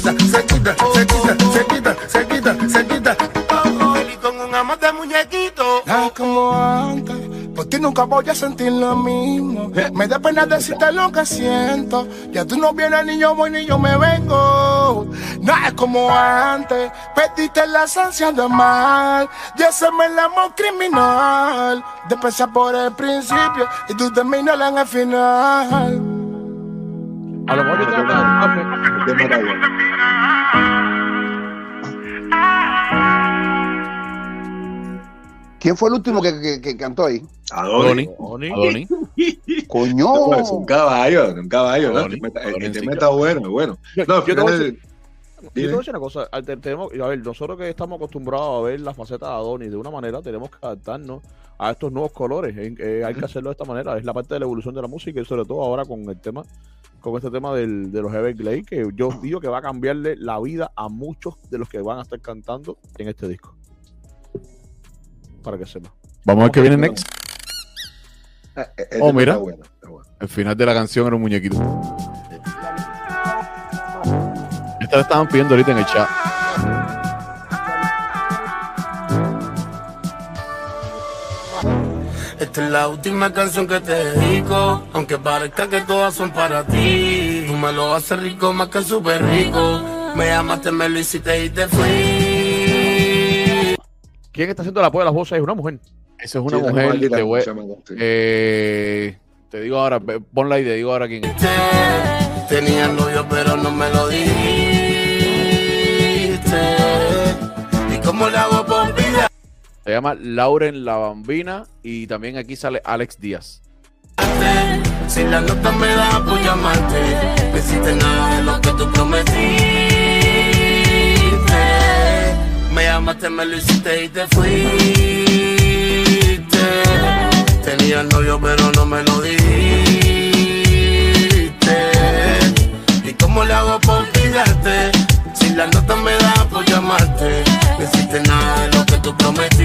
nunca voy a sentir lo mismo. Me da pena decirte lo que siento. Ya tú no vienes ni yo voy ni yo me vengo. Nada es como antes, perdiste la esencia de amar. Y ese es el amor criminal. De por el principio y tú terminas en el final. A lo mejor yo tengo ¿quién fue el último que, que- que cantó ahí? Adoni. Coño. No, es un caballo, un caballo. ¿no? El tema- El Adoni, el sí, tema está bueno, bueno. Yo- No, yo te voy a decir- Yo te voy a decir una cosa, tenemos, a ver, nosotros que estamos acostumbrados a ver la faceta de Adonis de una manera, tenemos que adaptarnos a estos nuevos colores. eh, eh, hay que hacerlo de esta manera. Es la parte de la evolución de la música y sobre todo ahora con el tema, con este tema del, de los Everglades, que yo digo que va a cambiarle la vida a muchos de los que van a estar cantando en este disco. Para que sepa. Vamos a ver qué viene next. Eh, el Oh, tema mira. El final de la canción era un muñequito. Esta la estaban pidiendo ahorita en el chat. Esta es la última canción que te dedico, aunque parezca que todas son para ti. Tú me lo haces rico más que súper rico. Me llamaste, me lo hiciste y te fui. ¿Quién está haciendo el apoyo de las voces? Es una mujer. Esa es una Sí, la mujer. maldita, te, voy- sí. eh, te digo ahora, ponla y te digo ahora quién es. Tenía novio, pero no me lo dijiste. ¿Y cómo le hago por vida? Se llama Lauren La Bambina y también aquí sale Alex Díaz. Si la nota me da por llamarte, no hiciste nada de lo que tú prometiste. Me llamaste, me lo hiciste y te fuiste. Tenía novio, pero no me lo dijiste. ¿Y cómo le hago por olvidarte? Si la nota me da por llamarte, no hiciste nada de lo que tú prometiste.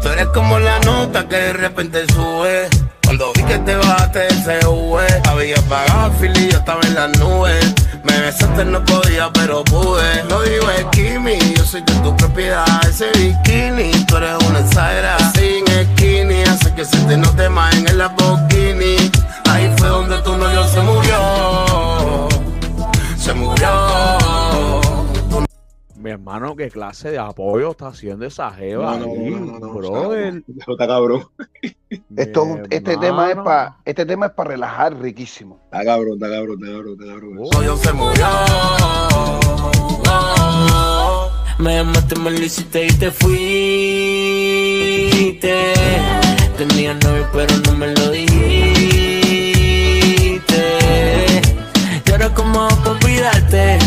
Tú eres como la nota que de repente sube. Cuando vi que te bajaste ese V, había pagado el fili y yo estaba en las nubes. Me besaste, no podía, pero pude. No digo esquimi, yo soy de tu propiedad. Ese bikini, tú eres una exagerada. Sin skinny, hace que se te note más en el Lamborghini. Ahí fue donde tu novio se murió. Se murió. Mi hermano, ¿qué clase de apoyo está haciendo esa jeva? No, no, ahí, no, no, no, brother? Está cabrón. Esto, es un- este tema es para este tema es para relajar riquísimo. Está cabrón, está cabrón, está cabrón, está cabrón. Novio se murió. Me llamaste, me lo hiciste y te fuiste. Tenía novio, pero no me lo dijiste. Y ahora como hago para olvidarte.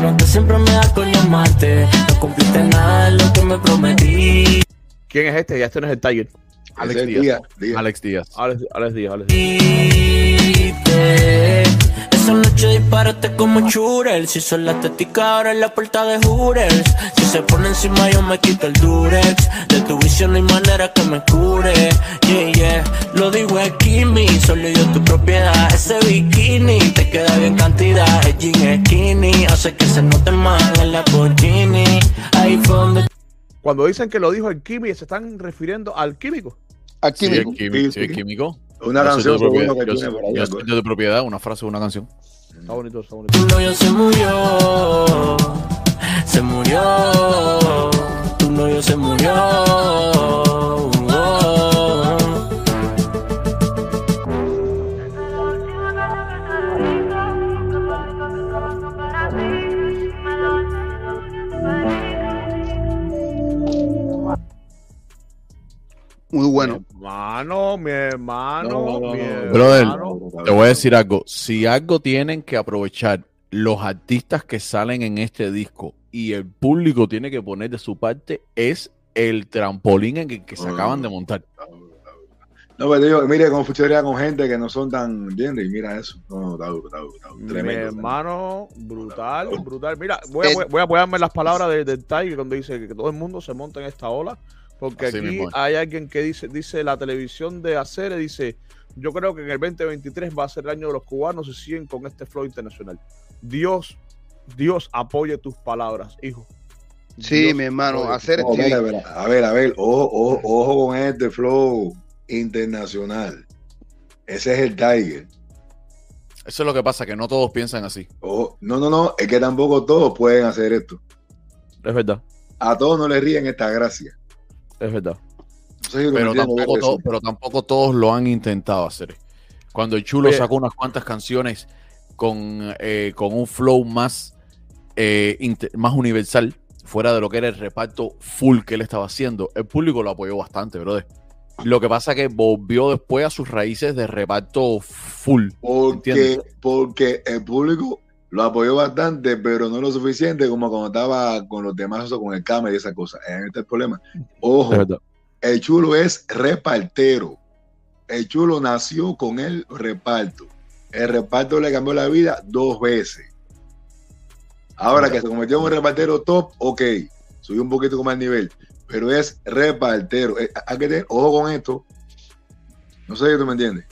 Nota siempre me da con llamarte. No cumpliste nada de lo que me prometí. ¿Quién es este? Ya este no es el Tiger. Alex Díaz. Díaz, Díaz. Alex Díaz. Alex, Alex Díaz, Alex Díaz. Dijiste. Esa noche disparaste como churel. Si son la estética, ahora en la puerta de Hooters. Si se pone encima, yo me quito el durex. De tu visión no hay manera que me cure. Yeah, yeah. Lo digo es Kimi, solo yo tu propiedad. Ese bikini te queda bien cantidad. El jean skinny hace que se note más en la Lamborghini. Fue donde Cuando dicen que lo dijo el Kimi, se están refiriendo al químico. Al Sí, químico. es químico. Sí, sí, es sí. químico. Una Yo canción de seguro propiedad- que yo tiene soy- por ahí, yo algo. soy de propiedad, una frase de una canción. Está bonito, está bonito. Tu novio se murió, se murió, tu novio se murió. Muy bueno. Hermano, mi hermano, No, no, mi no, no. Brother, hermano. te voy a decir algo. Si algo tienen que aprovechar los artistas que salen en este disco y el público tiene que poner de su parte, es el trampolín en el que se acaban de montar. No, pero digo, mire cómo funciona con gente que no son tan, ¿entiendes? Y mira eso. No, no, está duro, está duro, está duro. Mi Tremendo. hermano, brutal, brutal. Mira, voy a, voy a- apoyarme en las palabras de- del Tiger cuando dice que todo el mundo se monta en esta ola. Porque Así aquí hay alguien que dice, dice la televisión de Acere, dice, yo creo que en el 2023 va a ser el año de los cubanos y siguen con este flow internacional. Dios, Dios apoye tus palabras, hijo. Sí, Dios mi hermano, hacer No, este mira, mira, a ver, a ver, ojo, ojo, ojo con este flow internacional. Ese es el Tiger. Eso es lo que pasa, que no todos piensan así. Ojo, no, no, no, es que tampoco todos pueden hacer esto. Es verdad, A todos no les ríen esta gracia. Es verdad. Pero tampoco, pero todos lo han intentado hacer. Cuando el Chulo Oye. sacó unas cuantas canciones con, eh, con un flow más, eh, más universal, fuera de lo que era el reparto full que él estaba haciendo, el público lo apoyó bastante, brother. Lo que pasa es que volvió después a sus raíces de reparto full. Porque, ¿entiendes? porque el público lo apoyó bastante, pero no lo suficiente como cuando estaba con los demás, o con el cámara y esas cosas. Ahí está el problema. Ojo, Es el chulo es repartero. El chulo nació con el reparto. El reparto le cambió la vida dos veces. Ahora que se convirtió en un repartero top, ok, subió un poquito más el nivel, pero es repartero. Eh, Hay que tener ojo con esto. No sé si tú me entiendes.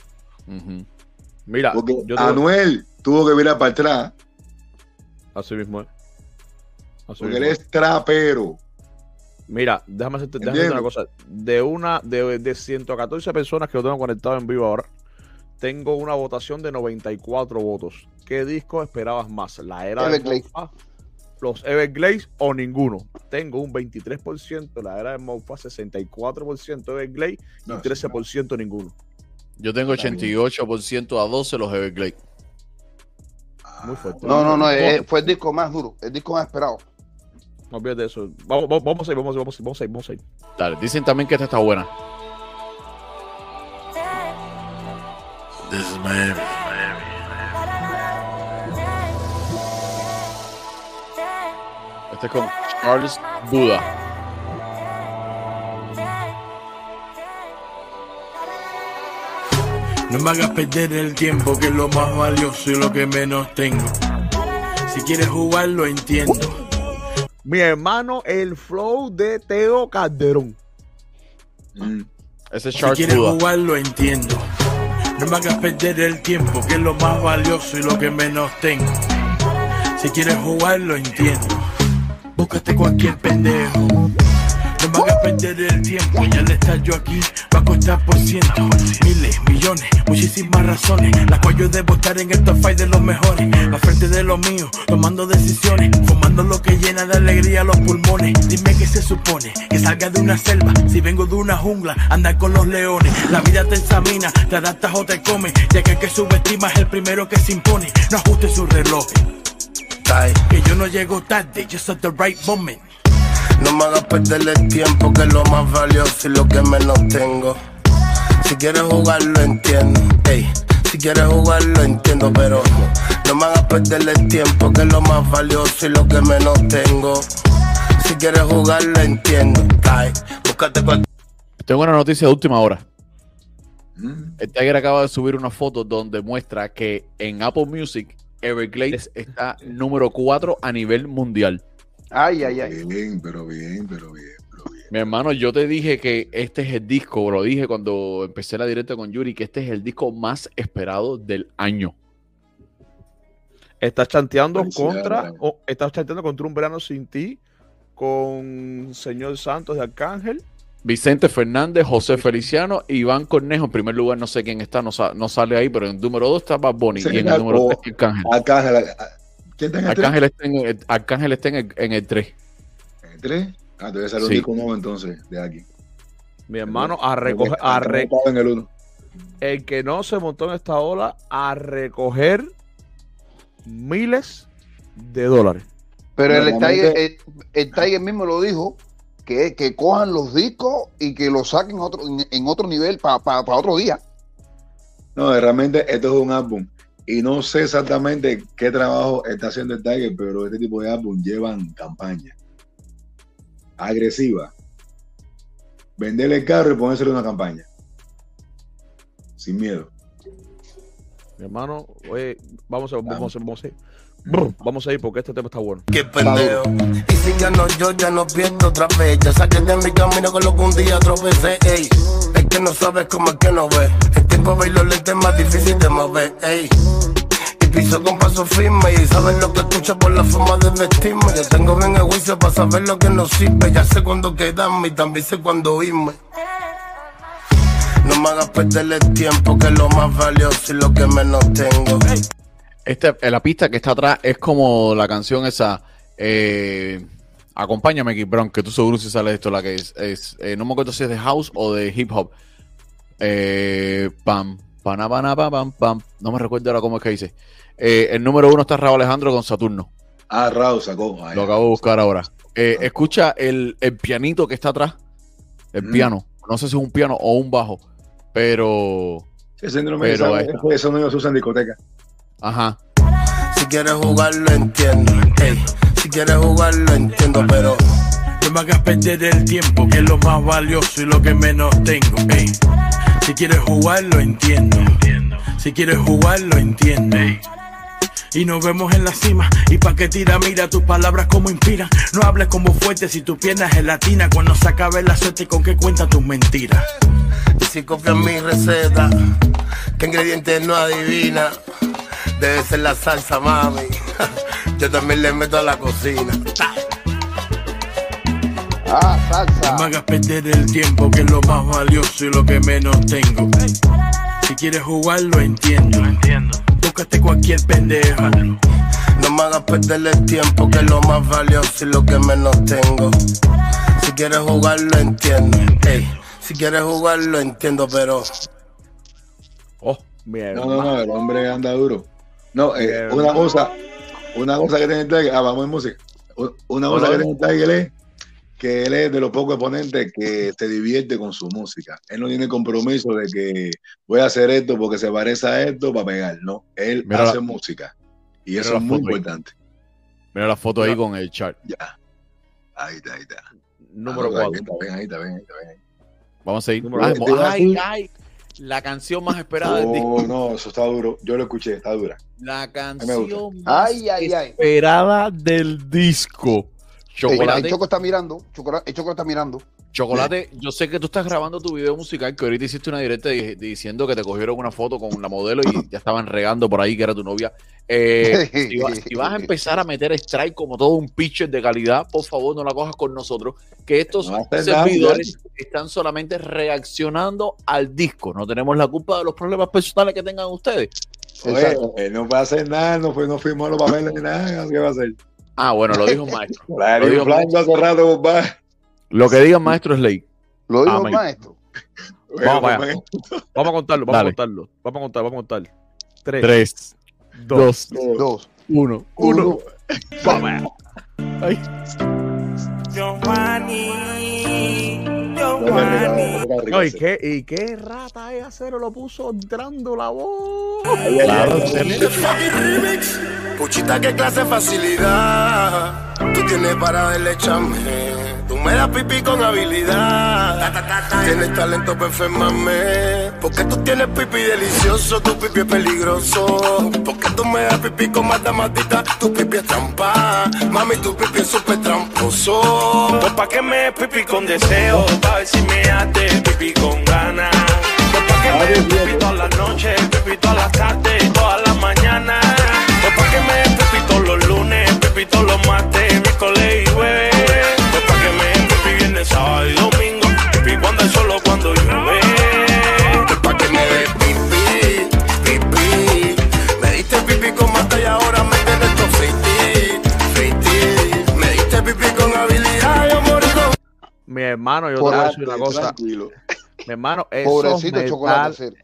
Mira, Porque yo te- Anuel tuvo que virar para atrás así mismo es. Así porque él mismo es. es trapero. Mira, déjame hacerte, déjame hacerte una cosa. De una, de, de 114 personas que lo tengo conectado en vivo ahora, tengo una votación de 94 votos. ¿Qué disco esperabas más? ¿La era de. Mofa, los Everglades o ninguno? Tengo un 23%, la era de Mofa, 64% Everglades y No, 13% ninguno. Yo tengo 88% a 12 los Everglades. Muy fuerte. No, no, no, eh, fue el disco más duro, el disco más esperado. No olvides de eso. Vamos, vamos, vamos a ir, vamos a ir, vamos a ir, vamos a ir, vamos a ir. Dale, dicen también que esta está buena. This is Miami. Este es con Charles Buda. No me hagas perder el tiempo, que es lo más valioso y lo que menos tengo. Si quieres jugar, lo entiendo. Mi hermano, el flow de Teo Calderón. Ese es Si quieres Buda. jugar, lo entiendo. No me hagas perder el tiempo, que es lo más valioso y lo que menos tengo. Si quieres jugar, lo entiendo. Búscate cualquier pendejo. Me hagas perder el tiempo, ya al estar yo aquí va a costar por ciento. Miles, millones, muchísimas razones. Las cuales yo debo estar en estos fight de los mejores. A frente de los míos, tomando decisiones. Fumando lo que llena de alegría los pulmones. Dime qué se supone, que salga de una selva. Si vengo de una jungla, andar con los leones. La vida te examina, te adaptas o te come. Ya que el que subestima es el primero que se impone. No ajuste su reloj. Que yo no llego tarde, just at the right moment. No me hagas perder el tiempo, que es lo más valioso y lo que menos tengo. Si quieres jugar, lo entiendo. Ey, si quieres jugar, lo entiendo, pero no me hagas perder el tiempo, que es lo más valioso y lo que menos tengo. Si quieres jugar, lo entiendo. Ay, búscate cualquier. Tengo una noticia de última hora. El Tiger acaba de subir una foto donde muestra que en Apple Music Everglades está número 4 a nivel mundial. Ay, ay, ay. Bien, pero bien, pero bien. Mi hermano, yo te dije que este es el disco, lo dije cuando empecé la directa con Yuri, que este es el disco más esperado del año. Estás chanteando contra, o- estás chanteando contra un verano sin ti, con Señor Santos de Arcángel. Vicente Fernández, José Feliciano, Iván Cornejo, en primer lugar, no sé quién está, no, sa- no sale ahí, pero en el número 2 está Bad Bunny y en el número 3 Arcángel. Arcángel. ¿Quién está en el Arcángel está en el, Arcángel está en el, en el 3. ¿En tres? Ah, debe ser un Sí. disco nuevo entonces, de aquí. Mi hermano, a recoger, a en el uno. el que no se montó en esta ola, a recoger miles de dólares. Pero el Tiger, el, el Tiger mismo lo dijo, que, que cojan los discos y que los saquen otro, en, en otro nivel para otro día. No, realmente esto es un álbum. Y no sé exactamente qué trabajo está haciendo el Tiger, pero este tipo de álbum llevan campaña agresiva. Venderle el carro y ponérselo en una campaña. Sin miedo. Mi hermano, oye, vamos a, vamos a, vamos a ir. Brr, Vamos a ir porque este tema está bueno. Qué pendejo. Y si ya no, yo ya no pierdo otra vez. Ya saqué de mi camino con lo que un día tropecé. Ey, es que no sabes cómo es que no ves. Los lentes es más difícil de mover. Ey, y piso con paso firme. Y saben lo que escucho por la forma de vestirme. Yo tengo bien el juicio para saber lo que no sirve. Ya sé cuándo quedarme y también sé cuándo irme. No me hagas perder el tiempo, que es lo más valioso y lo que menos tengo. Este, eh, la pista que está atrás es como la canción esa. eh, Acompáñame, Keith Brown, que tú seguro si sale esto, la que es. es, eh, no me acuerdo si es de house o de hip hop. Eh, pam, pana, pana, pam, pam, pam. No me recuerdo ahora cómo es que dice. Eh, el número uno está Raúl Alejandro con Saturno. Ah, Raúl sacó. Ah, Lo acabo de buscar ahora. Eh, escucha el, el pianito que está atrás. El Mm. piano. No sé si es un piano o un bajo. Pero. Ese síndrome de Pero esa- es- eso no se usa en discoteca. Ajá. Si quieres jugar, lo entiendo. Ey, si quieres jugar, lo entiendo, pero. No me hagas perder el tiempo, que es lo más valioso y lo que menos tengo. ey. Si quieres jugar, lo entiendo. Si quieres jugar, lo entiendo. Y nos vemos en la cima. Y pa' que tira, mira tus palabras como inspiran. No hables como fuerte si tu pierna es gelatina. Cuando se acabe la suerte, ¿con qué cuentan tus mentiras? Y si copias mi receta, ¿qué ingredientes no adivina? Debe ser la salsa, mami. [LAUGHS] Yo también le meto a la cocina. Ah, salsa. No me hagas perder el tiempo, que es lo más valioso y lo que menos tengo. Si quieres jugar, lo entiendo. Búscate cualquier pendeja. No me hagas perder el tiempo, que es lo más valioso y lo que menos tengo. Si quieres jugar, lo entiendo. Ey, si quieres jugar, lo entiendo, pero. Oh, bien. No, no, no, el hombre anda duro. No, eh, una cosa, una cosa que tiene el Tiger, ah, vamos en música. Una cosa que tiene el Tiger es que él es de los pocos exponentes que se divierte con su música. Él no tiene compromiso de que voy a hacer esto porque se parece a esto para pegar, no. Él Mira hace la- música. Y eso es muy ahí. importante. Mira la foto ahí con el chart. Ahí está, ahí está. Número Ah, 4. Está bien, ahí está bien, ahí está bien. Vamos a seguir. Número Ay, veinte. ay, ay, la canción más esperada del disco. Oh, no, eso está duro. Yo lo escuché, está dura. La canción más Ay, ay, ay. esperada del disco. Chocolate. el Choco está mirando. Chocolate, el Choco está mirando. Chocolate, yo sé que tú estás grabando tu video musical, que ahorita hiciste una directa di- diciendo que te cogieron una foto con la modelo y ya estaban regando por ahí que era tu novia. Eh, [LAUGHS] si, va- si vas a empezar a meter strike como todo un pitcher de calidad, por favor no la cojas con nosotros, que estos No servidores están solamente reaccionando al disco. No tenemos la culpa de los problemas personales que tengan ustedes. Oye, eh, no va a hacer nada, no, fue, no firmó los papeles ni nada. ¿Qué va a hacer? Ah, bueno, lo dijo un maestro. [LAUGHS] La Lo dijo un inflando hace rato. Lo que diga el maestro es ley. Lo dijo Amén. el maestro. Vamos, para allá. vamos a contarlo, vamos Dale. a contarlo. Vamos a contar, vamos a contar. Tres, Tres, dos, dos, Dos. uno. uno. Vamos allá. Ay. No, ¿y qué, ¿Y qué rata es acero lo puso entrando la voz? Claro, Puchita, qué clase de facilidad tú tienes para delecharme. Tú me das pipí con habilidad. Tienes talento para enfermarme. Porque tú tienes pipí delicioso, tu pipí es peligroso. Porque tú me das pipí con matemática, tu pipí es trampa. Mami, tu pipí es súper tramposo. Pues pa' que me des pipí con deseo, pa' ver si me hace pipí con ganas. Pa' que me des pipí todas las noches, pipí todas las tardes todas las mañanas. Pa' que me pipí todos los lunes, pipí todos los martes, miércoles y jueves. Pa' que me pipí viernes, sábado y domingo, Mi hermano, yo te voy a decir una cosa. tranquilo. Mi hermano, [LAUGHS] esos, metal-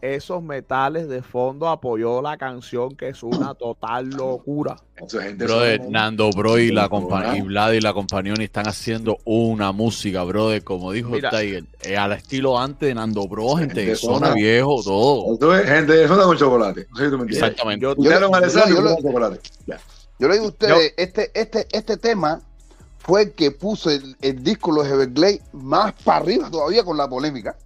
esos metales de fondo apoyó la canción que es una total locura. Brother, sana. Nando Bro y la compañía y Vlad y la compañía están haciendo una música, brother, como dijo Mira. Tiger, eh, al estilo antes de Nando Bro, gente de Gente zona zona. viejo, todo. Gente de zona con chocolate. No sé si tú me entiendes. Exactamente. Yo. Yo le digo a ustedes, este, este, este tema fue el que puso el, el disco Los Everglades más para arriba todavía con la polémica.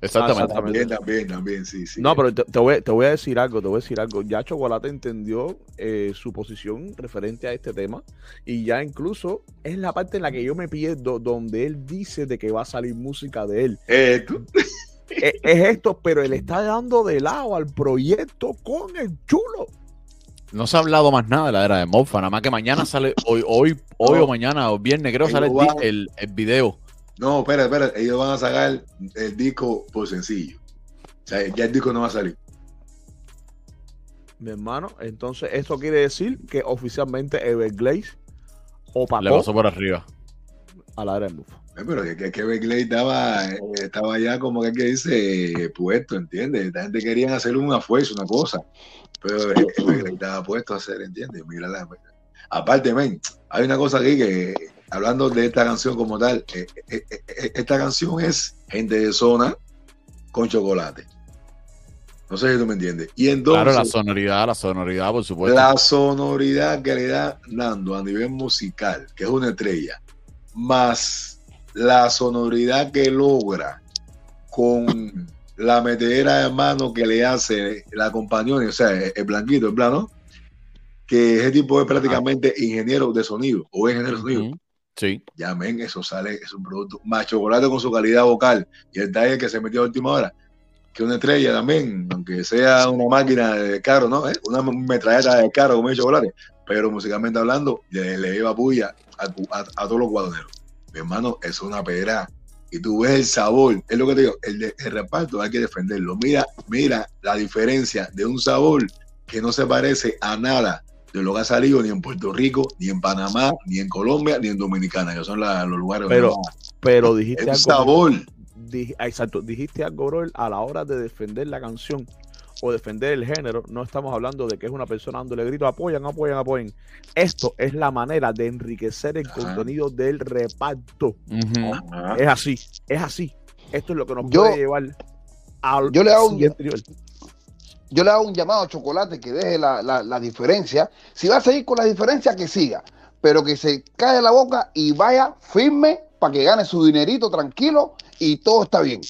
Exactamente. También, también, también, sí, sí. No, pero te, te voy, te voy a decir algo, te voy a decir algo. Ya Chocolate entendió eh, su posición referente a este tema y ya incluso es la parte en la que yo me pierdo donde él dice de que va a salir música de él. Esto. es, es esto, pero él está dando de lado al proyecto con el chulo. No se ha hablado más nada de la era de Mofa, nada más que mañana sale, hoy, hoy, hoy No. o mañana o viernes creo sale el, van. el, el video. No, espera, espera. Ellos van a sacar el disco por sencillo. O sea, ya el disco no va a salir. Mi hermano, entonces eso quiere decir que oficialmente Everglades Le opacó pasó por arriba. a la era de Mufa. Pero que, que, que Beckley estaba, estaba ya como que, que dice puesto, ¿entiendes? La gente quería hacer una fuerza, una cosa. Pero Beckley estaba puesto a hacer, ¿entiendes? Mira la- Aparte, men, hay una cosa aquí que, hablando de esta canción como tal, eh, eh, eh, esta canción es gente de zona con chocolate. No sé si tú me entiendes. Y entonces, Claro, la sonoridad, la sonoridad, por supuesto. la sonoridad que le da Nando a nivel musical, que es una estrella, más la sonoridad que logra con la metedera de mano que le hace la compañía, o sea, el, blanquito, el plano, que ese tipo es prácticamente ingeniero de sonido o ingeniero de sonido. Sí. Ya, men, eso sale, es un producto más chocolate con su calidad vocal y el taller que se metió a última hora, que una estrella también, aunque sea una máquina de carro, ¿no? ¿Eh? Una metralleta de carro como el chocolate, pero musicalmente hablando, le, le lleva puya a, a- a todos los guadoneros. Mi hermano, es una pedra. Y tú ves el sabor, es lo que te digo, el, de- el reparto hay que defenderlo. Mira, mira la diferencia de un sabor que no se parece a nada de lo que ha salido ni en Puerto Rico, ni en Panamá, ni en Colombia, ni en Dominicana, que son la- los lugares Pero, pero dijiste es algo. sabor. Dij- exacto, dijiste algo, bro, a la hora de defender la canción o defender el género, no estamos hablando de que es una persona dándole grito, apoyan, apoyan, apoyen. Esto es la manera de enriquecer el Ajá. contenido del reparto. Es así, es así. Esto es lo que nos Yo- puede llevar al yo le hago un- siguiente nivel. Yo le hago un llamado a Chocolate que deje la, la- la diferencia. Si va a seguir con la diferencia, que siga. pero que se calle la boca y vaya firme para que gane su dinerito tranquilo y todo está bien.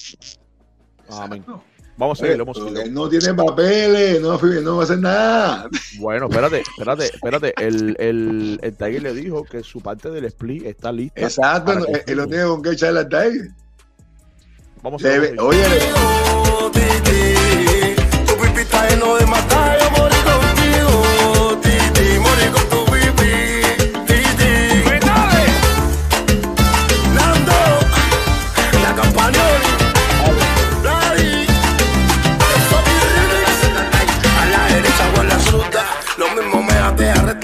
Amén. Vamos a seguir, vamos a Pero seguir. él no tiene papeles, no, no va a hacer nada. Bueno, espérate, espérate, espérate. El, el, el Tiger le dijo que su parte del split está lista. Exacto, para no, que- él, él no tiene con qué echarle al Tiger. Vamos a seguir. oye, Tu pipi está lleno de matar,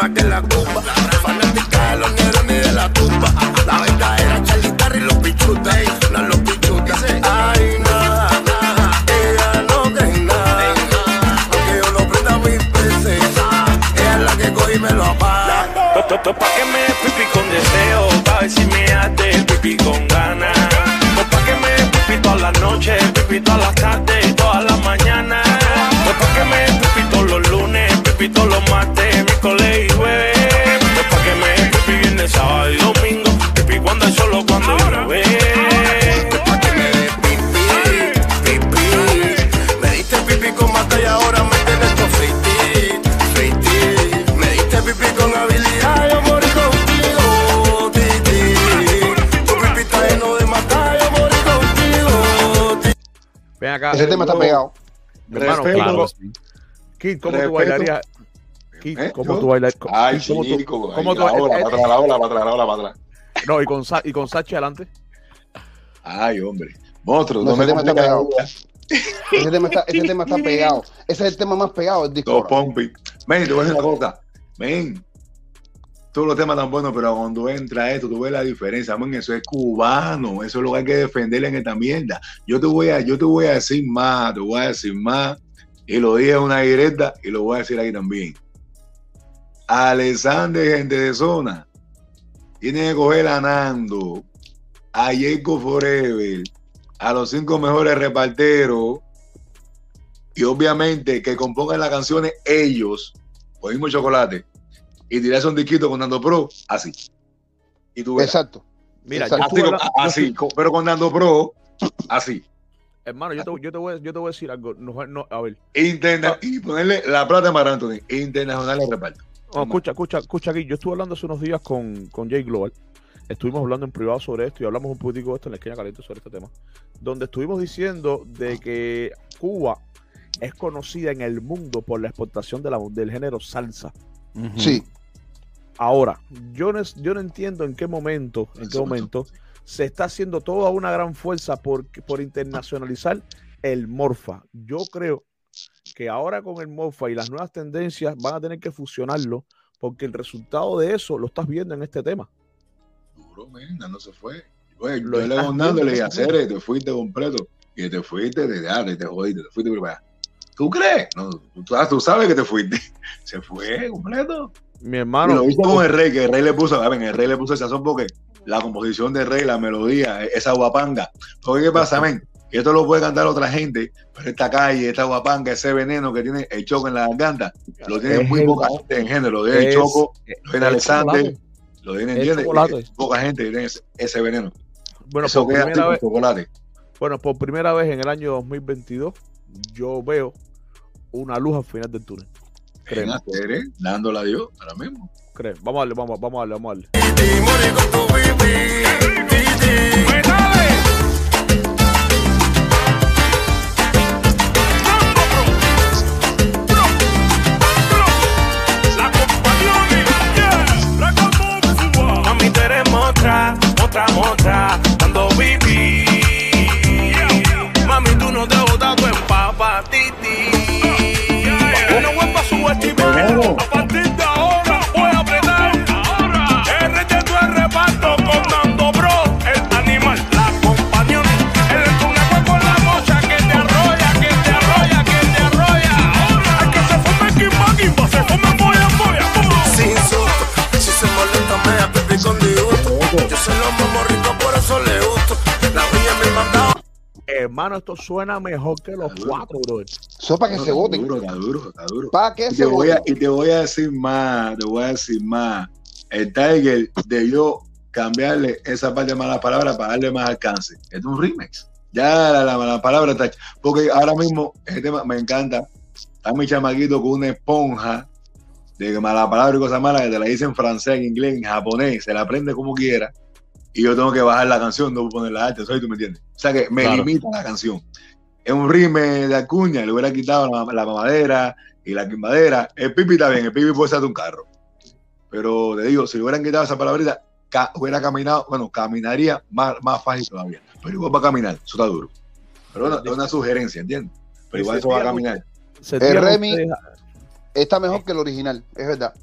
que la cuba. Fanática de los negros ni de la tumba. La verdad era Charlie y los pichutas, no los pichutas. Ay, nada, nada, ella no cree en nada. Yo no prenda mis peces, ella es la que coge y me lo apaga. Pa' que me dé pipi con deseo, pa' ver si me hace pipi con ganas. Pa' que me dé pipi todas las noches, pipi todas las tardes Ese tema está pegado. Hermano, Respeto. claro, Kid, ¿cómo tú bailarías? Kid, ¿Eh? ¿cómo ¿Yo? tú bailarías? Ay, ¿cómo tú- chico, cómo tú- la ola, para atrás, la ola, para atrás, la ola, para atrás. No, y con, y con Sachi adelante. Ay, hombre. Monstruo, No, me tema está la pegado. Ese tema está, ese tema está [LAUGHS] pegado. Ese es el tema más pegado del disco. Ahora. pompi. Men, te voy a decir una cosa. Men, todos los temas tan buenos, pero cuando entra esto, tú ves la diferencia. Men, eso es cubano. Eso es lo que hay que defender en esta mierda. Yo te voy a, yo te voy a decir más, te voy a decir más. Y lo dije en una directa y lo voy a decir aquí también. Alexander, gente de zona, tiene que coger a Nando, a Jacob Forever, a los cinco mejores reparteros y obviamente que compongan las canciones ellos, el mismo chocolate, y tirarse un disquito con Nando Pro, así. Y tú verás. Exacto. Mira, Exacto. Así, como- co- pero con Nando Pro, así. Hermano, yo te, yo, te voy, a- yo te voy a decir algo. No, no, a ver. Interna y ponerle la plata de Mar Anthony, internacional de reparto. No, escucha, escucha, escucha aquí. Yo estuve hablando hace unos días con, con Jay Global. Estuvimos hablando en privado sobre esto y hablamos un poquitico de esto en la esquina caliente sobre este tema. Donde estuvimos diciendo de que Cuba es conocida en el mundo por la exportación de la- del género salsa. Sí. Ahora, yo no, yo no entiendo en qué momento, en qué momento se está haciendo toda una gran fuerza por, por internacionalizar el Morfa. Yo creo que ahora con el Morfa y las nuevas tendencias van a tener que fusionarlo porque el resultado de eso lo estás viendo en este tema. Duro, men, Nando se fue. Oye, Lo yo le viendo le dije, hacer, te fuiste completo. Y te fuiste de ya, te jodiste, te fuiste para allá. ¿Tú crees? No, tú, tú sabes que te fuiste. [LAUGHS] Se fue completo. Mi Y hermano, lo hizo con el rey, que el rey le puso, a ver, el rey le puso el sazón porque la composición del rey, la melodía, esa guapanga. Porque ¿qué pasa, men? Que esto lo puede cantar otra gente, pero esta calle, esta guapanga, ese veneno que tiene el choco en la garganta, lo tiene Es muy el- poca gente en género. Lo tiene el es- choco, lo tiene Alexander, lo tiene, El ¿entiendes? Es Poca gente tiene ese, ese veneno. bueno, Eso por queda primera vez, chocolate. bueno, por primera vez en el año 2022, yo veo una luz al final del túnel. Hacer, ¿eh? Dándola a Dios, ahora mismo. creo. Vamos a darle, vamos, vamos a darle, vamos a darle. Hermano, esto suena mejor que los cuatro, brother. Eso para que No, se Está voten. duro, está duro, está duro. Para que Y se te, voy a, voten. y te voy a decir más, te voy a decir más. el Tiger debió cambiarle esa parte de malas palabras para darle más alcance. Es un remix. Ya la, la, la palabra está hecha. Porque ahora mismo, este tema me encanta. Está mi chamaquito con una esponja de mala palabra y cosas malas que te la dice en francés, en inglés, en japonés, se la aprende como quiera. Y yo tengo que bajar la canción, no poner la arte, ¿sabes? ¿Tú me entiendes? O sea que me Claro. limita la canción. Es un rime de Acuña, le hubiera quitado la, la mamadera y la quimbadera. El pipi está bien, el pipi puede ser de un carro. Pero te digo, si le hubieran quitado esa palabrita, ca- hubiera caminado, bueno, caminaría más, más fácil todavía. Pero igual va a caminar, eso está duro. Pero bueno, es una sugerencia, ¿entiendes? Pero igual eso va a caminar. El Remy está mejor que el original, es verdad.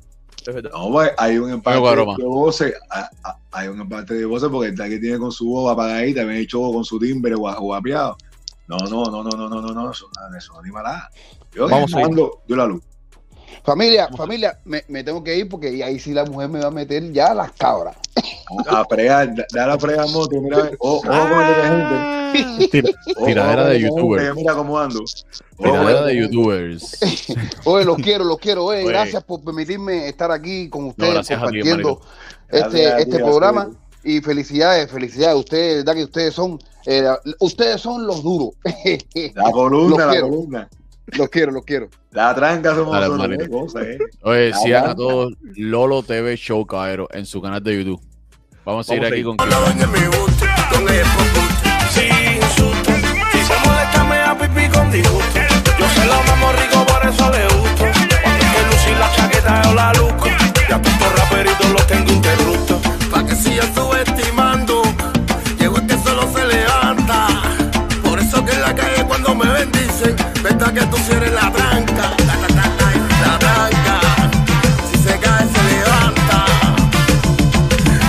No, pues, hay un empate de voces, a- a- hay un empate de voces porque el que tiene con su voz apagadita, me ha hecho con su timbre gua- guapeado. No, no, no, no, no, no, no, no, eso, no- eso no anima nada. Yo Vamos a yo la luz. Familia, familia, me, me tengo que ir porque ahí sí la mujer me va a meter ya las cabras. A fregar, da- la frega moto, mira, a ver, oh, ojo con el gente. Tira- Ojo, tiradera ojo de con el youtuber. gente, Mira cómo ando. Tiradera de youtubers. [LAUGHS] Oye, los quiero, los quiero. Oye, Oye. gracias por permitirme estar aquí con ustedes gracias a ti, compartiendo este, Gracias a ti, este gracias programa. a. Y felicidades, felicidades. Ustedes, verdad que ustedes son, eh, ustedes son los duros. [LAUGHS] La columna, Los la quiero. columna. Los quiero, los quiero. La tranca somos Dale, nosotros, eh. Oye, sigan a todos Lolo TV Show, caballero, en su canal de YouTube. Vamos a ir Vamos a aquí ir. con se con. Yo lo mamo rico, por eso le gusto. Cuando hay que lucir la chaqueta yo la luzco. Y a todos estos raperitos los tengo interruptos. Pa' que siga subestimando. Que tú sí eres la tranca. La, la, la, tranca. Si se cae, se levanta.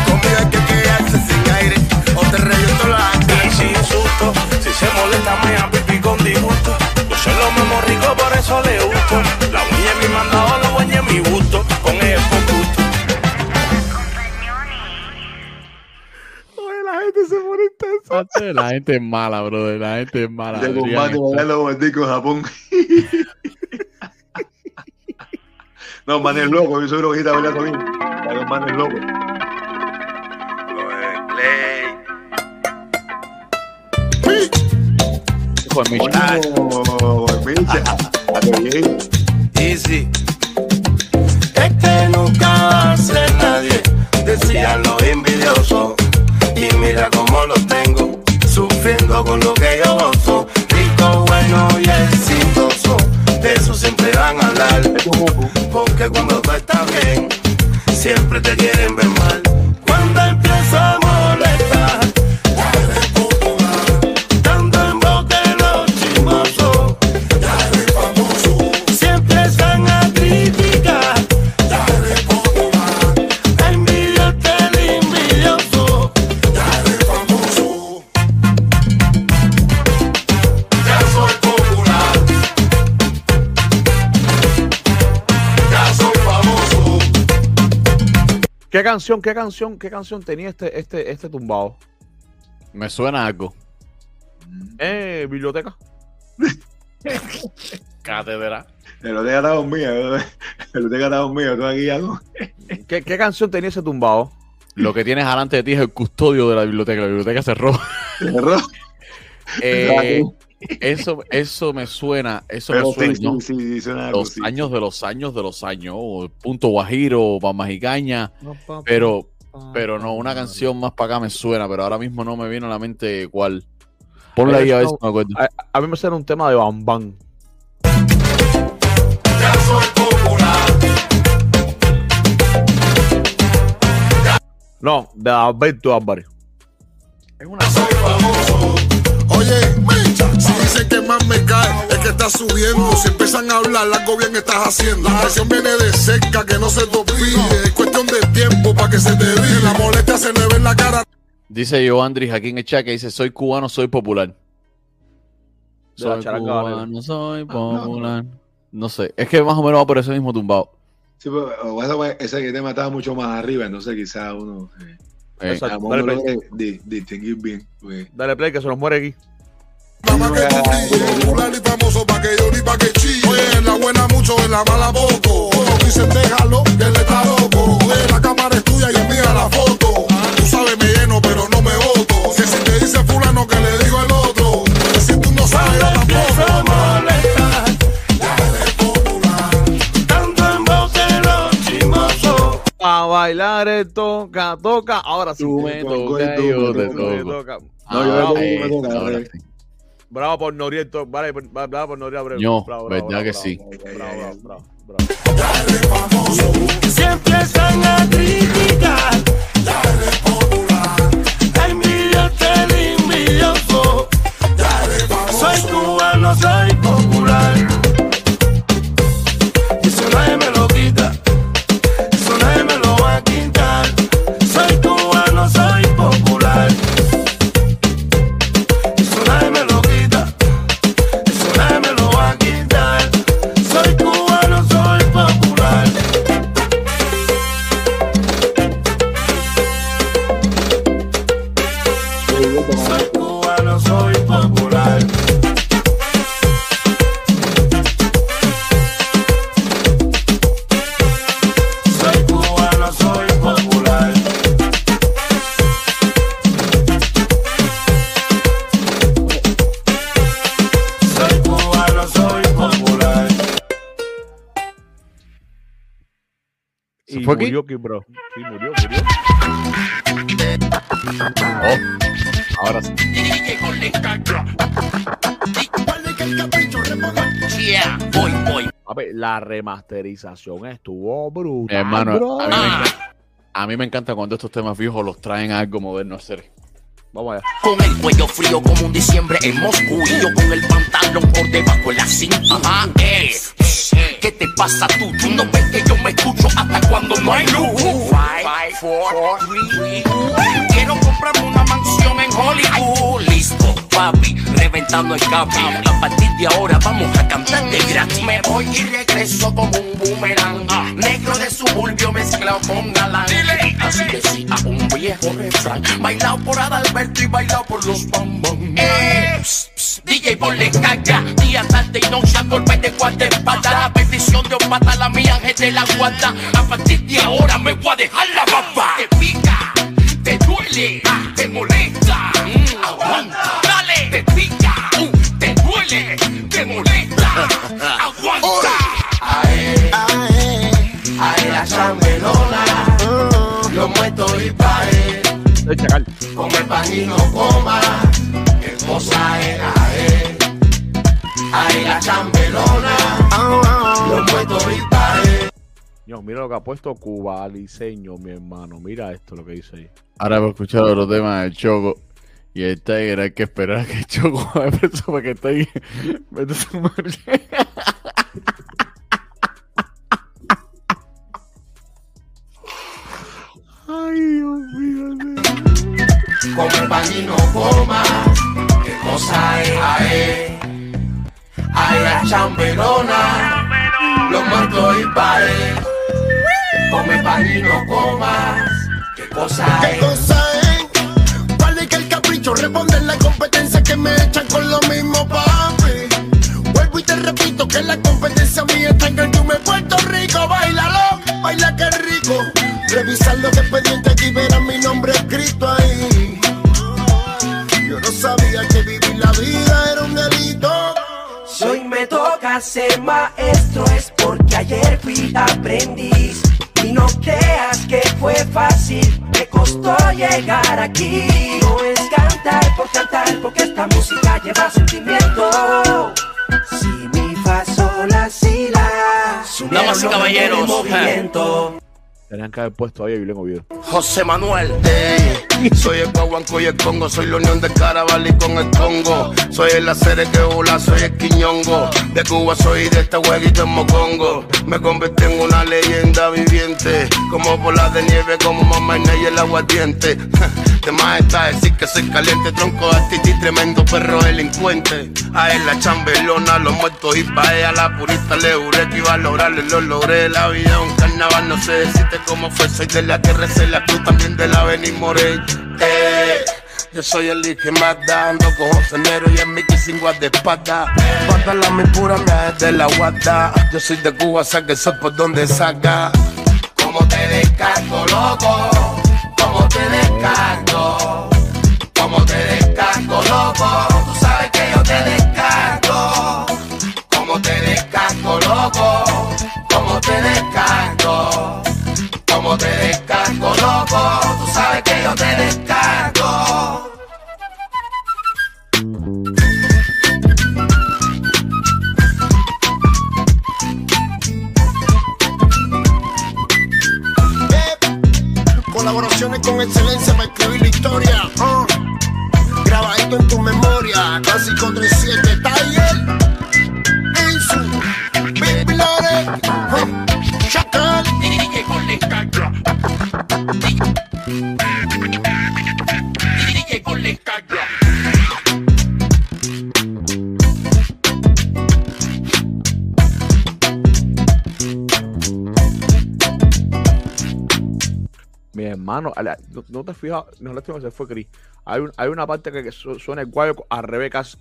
Conmigo hay que quedarse sin aire. O te reviento la Y sin susto. Si se molesta me da pipí con disgusto. Yo se lo mamo rico, por eso le gusto. La uña es mi mandado, la uña es mi gusto. Gente se pone intensa. La gente es mala, brother. La gente es mala. De Deberían combate, estar- bailar los bandicos en Japón. [LAUGHS] no, man es loco, yo soy rojita bailando bien. Pero man es loco. Hijo de Micha. A que llegue. Easy. Es que nunca va a ser nadie, decían los envidiosos. Y mira cómo los tengo, sufriendo con lo que yo gozo. Rico, bueno y exitoso, de eso siempre van a hablar. Porque cuando tú estás bien, siempre te quieren ver ¿Qué canción, qué canción, qué canción tenía este, este, este tumbado? Me suena algo. Eh, biblioteca. Cátedra. Hotel está conmigo. Hotel está conmigo. Tú aquí ya no. ¿Qué, qué canción tenía ese tumbado? Lo que tienes delante de ti es el custodio de la biblioteca. La biblioteca cerró. Cerró. Eh, eso, eso me suena. Eso Pero me suena. sí, ¿no? sí, sí, suena algo, los sí. años de los años de los años. o Punto Guajiro, Pamajicaña. Pero, pero no, una canción más para acá me suena, pero ahora mismo no me viene a la mente cuál. Ponla ahí a ver si me acuerdo. A, a mí me suena un tema de Bam Bam. Ya soy popular. No, de Alberto Álvarez. Soy famoso. Que más me cae, es que está subiendo. Si empiezan a hablar, algo bien estás haciendo. La presión viene de cerca, que no se te olvide. Es cuestión de tiempo para que se te olvide. La molestia se le ve en la cara. Dice yo, Andris, aquí en el chat que dice: Soy cubano, soy popular. Soy cubano, soy popular. No sé, es que más o menos va por ese mismo tumbado. Sí, pero ese tema estaba mucho más arriba, entonces quizá uno, eh, Eh, dale play. distinguir bien. pues. Dale play que se nos muere aquí. Nada más que tú brilles, popular y famoso pa' que yo ni pa' que chille. Oye, en la buena mucho, en la mala poco. Todos dicen déjalo, que él está loco. Oye, la cámara es tuya y envía la foto. Tú sabes, me lleno, pero no me voto. Que si te dice fulano, que le digo el otro. Que si tú no sabes, yo tampoco. Tanto en voz de los chismosos. A bailar el toca, toca. Ahora sí. Tú me tocas, yo te toco. toca. No, yo me toca, sí. Bravo por Norieto. Vale, bravo por Noriel Abreu. Bravo, bravo, verdad bravo, que bravo, sí. Bravo, bravo, bravo, bravo. Siempre están a criticar. Envidioso. Soy cubano, soy popular. Y eso nadie me lo quita. Y fue aquí? murió Bro. Sí, murió, murió. Oh, ahora sí. Yeah, voy, voy. A ver, la remasterización estuvo brutal. Hermano, bro. a mí, me encanta, a mí me encanta cuando estos temas viejos los traen a algo moderno a hacer. Vamos allá. Con el cuello frío como un diciembre en Moscú y yo con el pantalón por debajo de la cinta. Ajá, eh. ¿Qué te pasa tú? Tú no ves que yo me escucho hasta cuando no hay luz. Five, four, three, two. Quiero comprarme una mansión en Hollywood. Listo, papi, reventando el cable. A partir de ahora vamos a cantar de gratis. Me voy y regreso como un boomerang. Negro de suburbio mezclado con galán. Así decía un viejo refrán. Bailado por Adalberto y bailado por los bambam. Eh, DJ ponle caca. Día, tarde y noche a golpe de cuarta espalda. La bendición de un pata, la mía ángel de la guarda. A partir de ahora me voy a dejar la baba. Te pica, te duele, te molesta. Mm, aguanta, te pica, te duele, te molesta. [LAUGHS] Aguanta. Ae, ae, ae la chambelona. Lo muerto y pae. Come pan y no coma. Qué cosa era, eh. Ae la chambelona. Lo muerto y pae. Dios, mira lo que ha puesto Cuba Liceño, mi hermano. Mira esto lo que dice ahí. Ahora hemos escuchado los temas del Choco y el Tiger. Hay que esperar a que el [LAUGHS] Choco eso para que esté ahí. Vete a su madre. Ay, Dios mío. Come pan y no coma. Qué cosa es, ae. Ae la chambelona. Lo muerto y pae. Come pan y no comas. Qué cosa ¿Qué es. cosa es? Vale que el capricho responde en la competencia que me echan con lo mismo, papi. Vuelvo y te repito que la competencia mía está en el tú me Puerto Rico. Bailalo, baila que rico. Revisar los expedientes y verán mi nombre escrito ahí. Yo no sabía que vivir la vida era un delito. Si hoy me toca ser maestro es porque ayer fui aprendiz. Y no creas que fue fácil, me costó llegar aquí. Cantar por cantar, porque esta música lleva sentimiento. Si mi fa sol la si la, Damas y caballeros, movimiento. Tenían que haber puesto ahí a Julián Oviedo. José Manuel. Soy el guaguanco y el congo, soy la unión de Caraval y con el Congo. Soy el acere que vola, soy el quiñongo. De Cuba soy de este jueguito en Mocongo. Me convertí en una leyenda viviente. Como bola de nieve, como mamá y el aguardiente. [LAUGHS] De más está decir que soy caliente, tronco de tremendo perro delincuente. A él la chambelona, los muertos y paella, la purista le juré que iba a lograrlo y lo logré. La vida es un carnaval, no sé cómo fue. Soy de la tierra, la cruz, también de la Beni Morey. Eh, Yo soy el que más da, ando con José Nero y en mi sin de espalda. Pata la mi pura es de la guarda. Yo soy de Cuba, saque eso por donde saca. Como te descargo, loco. Como te descargo. Como te descargo, loco. Tú sabes que yo te descargo. Hermano, ala, no, no te fijas, no la vez se fue Chris. Hay, un- hay una parte que, que su- suena el guayo al revés.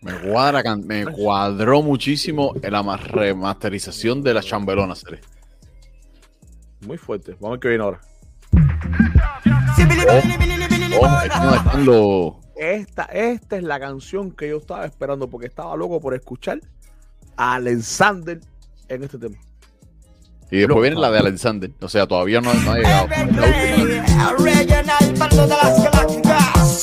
Me cuadra, me cuadró muchísimo la ma- remasterización de la chambelona, Cere. Muy fuerte. Vamos a ver qué viene ahora. Oh, que están los- Esta, esta es la canción que yo estaba esperando porque estaba loco por escuchar a Alexander en este tema. Y después viene la de Alexander. O sea, todavía no, no ha llegado. La última. Regional para todas las galácticas.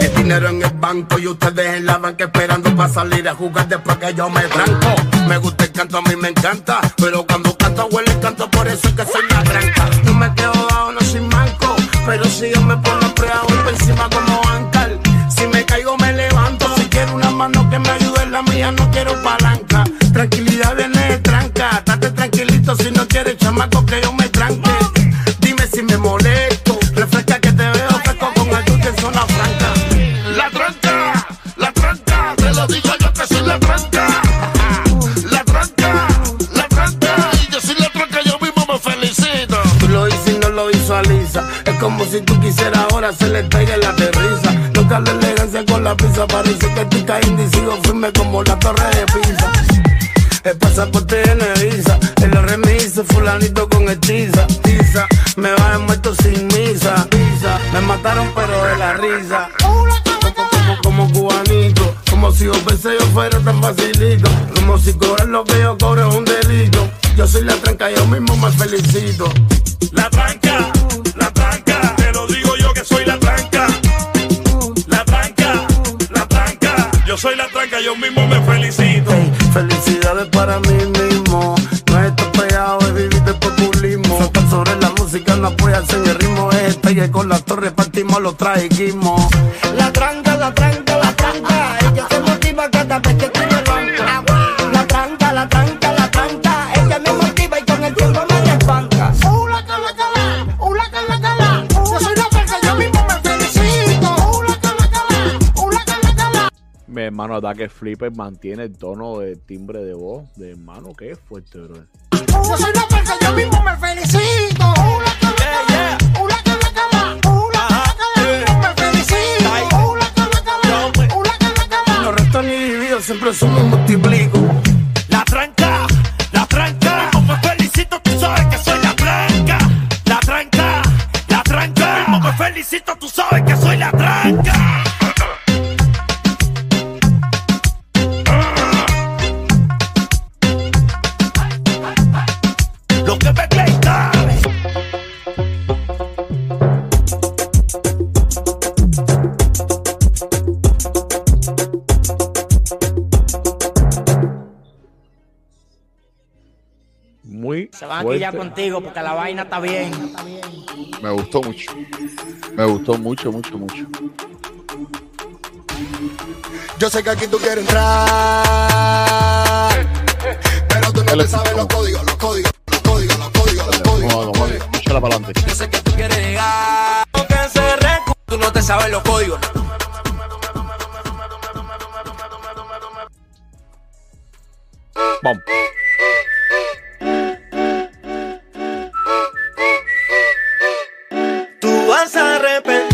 El dinero en el banco y ustedes en la banca esperando para salir a jugar después que yo me tranco. Me gusta el canto, a mí me encanta, pero cuando canto huele el canto, por eso es que soy la tranca. No me quedo bajo, no soy manco, pero si yo me pongo a prueba, voy por encima como ancal. Si me caigo, me levanto. Si quiero una mano que me mía no quiero palanca. Tranquilidad viene de tranca, estate tranquilito si no quieres chamaco que yo me tranque. Dime si me molesto, refresca que te veo fresco con el dulce en zona franca. La tranca, la tranca, te lo digo yo que soy la tranca. La tranca, la tranca, y yo soy la tranca, yo mismo me felicito. Tú lo hice y no lo visualiza. Es como si tú quisieras ahora se le pegue la terriza. La elegancia con la pizza. Parece que y sigo firme como la torre de pizza. El pasaporte de visa, el remise, fulanito con hechiza, tiza, me va muerto sin misa, pisa, me mataron pero de la risa, como, como cubanito, como si yo pensé yo fuera tan facilito, como si cobrar lo que yo cobro es un delito, yo soy la tranca, yo mismo me felicito. La tranca, la tranca, te lo digo yo que soy la tranca. Yo soy la tranca, yo mismo me felicito. Felicidades para mí mismo. No es estar pegado, es vivir de populismo. Saltar sobre la música, no apoyarse en el ritmo. Es este y con la torre partimos, lo trajimos. La tranca, la tranca, la tranca. Hermano Ataque Flipper mantiene el tono de timbre de voz de hermano. Qué fuerte, bro. Yo soy la tranca, yo mismo me felicito. Ula, cala, cala. Yo me felicito. Ula, cala, cala. Ula, cala, cala. No resto ni divido, siempre sumo y multiplico. La tranca, la tranca, me felicito, tú sabes que soy la tranca. La tranca, la tranca, mismo me felicito, tú sabes que soy la tranca. Se van a quillar fuerte. contigo porque la vaina está bien. Me gustó mucho. Me gustó mucho, mucho, mucho. Yo sé que aquí tú quieres entrar, pero tú no te sabes los códigos, los códigos, los códigos, los códigos, los códigos. Vamos, vamos, mucho para adelante. Yo sé que tú quieres llegar, que se recu- Tú no te sabes los códigos. Vamos. pimpin'.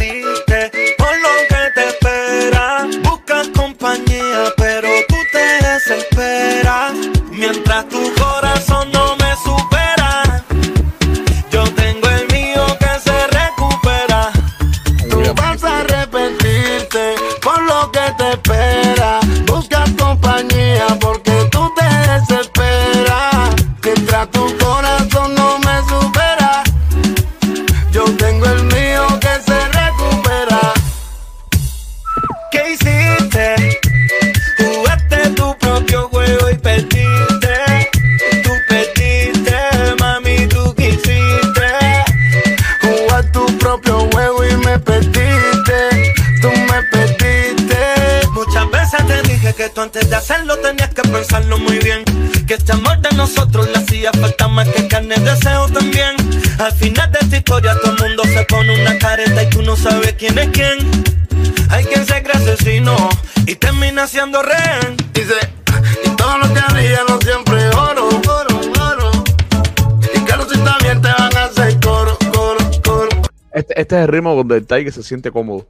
Tú antes de hacerlo tenías que pensarlo muy bien. Que este amor de nosotros le hacía falta más que carne de deseo también. Al final de esta historia todo el mundo se pone una careta y tú no sabes quién es quién. Hay quien se cree asesino y termina siendo rehén. Dice, y todo lo que haría no siempre oro, oro, oro. Y si está bien te van a hacer coro, coro, coro. Este, este es el ritmo donde el Tiger se siente cómodo.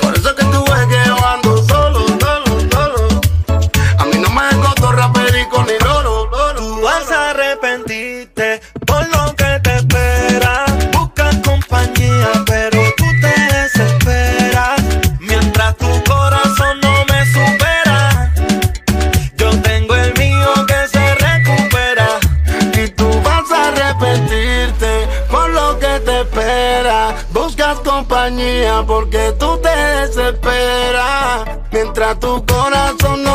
Por eso que tú ves que yo ando solo. A mí no me coto raperico ni loro, loro. Tú vas a arrepentirte por lo que te espera. Buscas compañía, pero tú te desesperas. Mientras tu corazón no me supera, yo tengo el mío que se recupera. Y tú vas a arrepentirte por lo que te espera. Buscas compañía porque tú te desesperas. Mientras tu corazón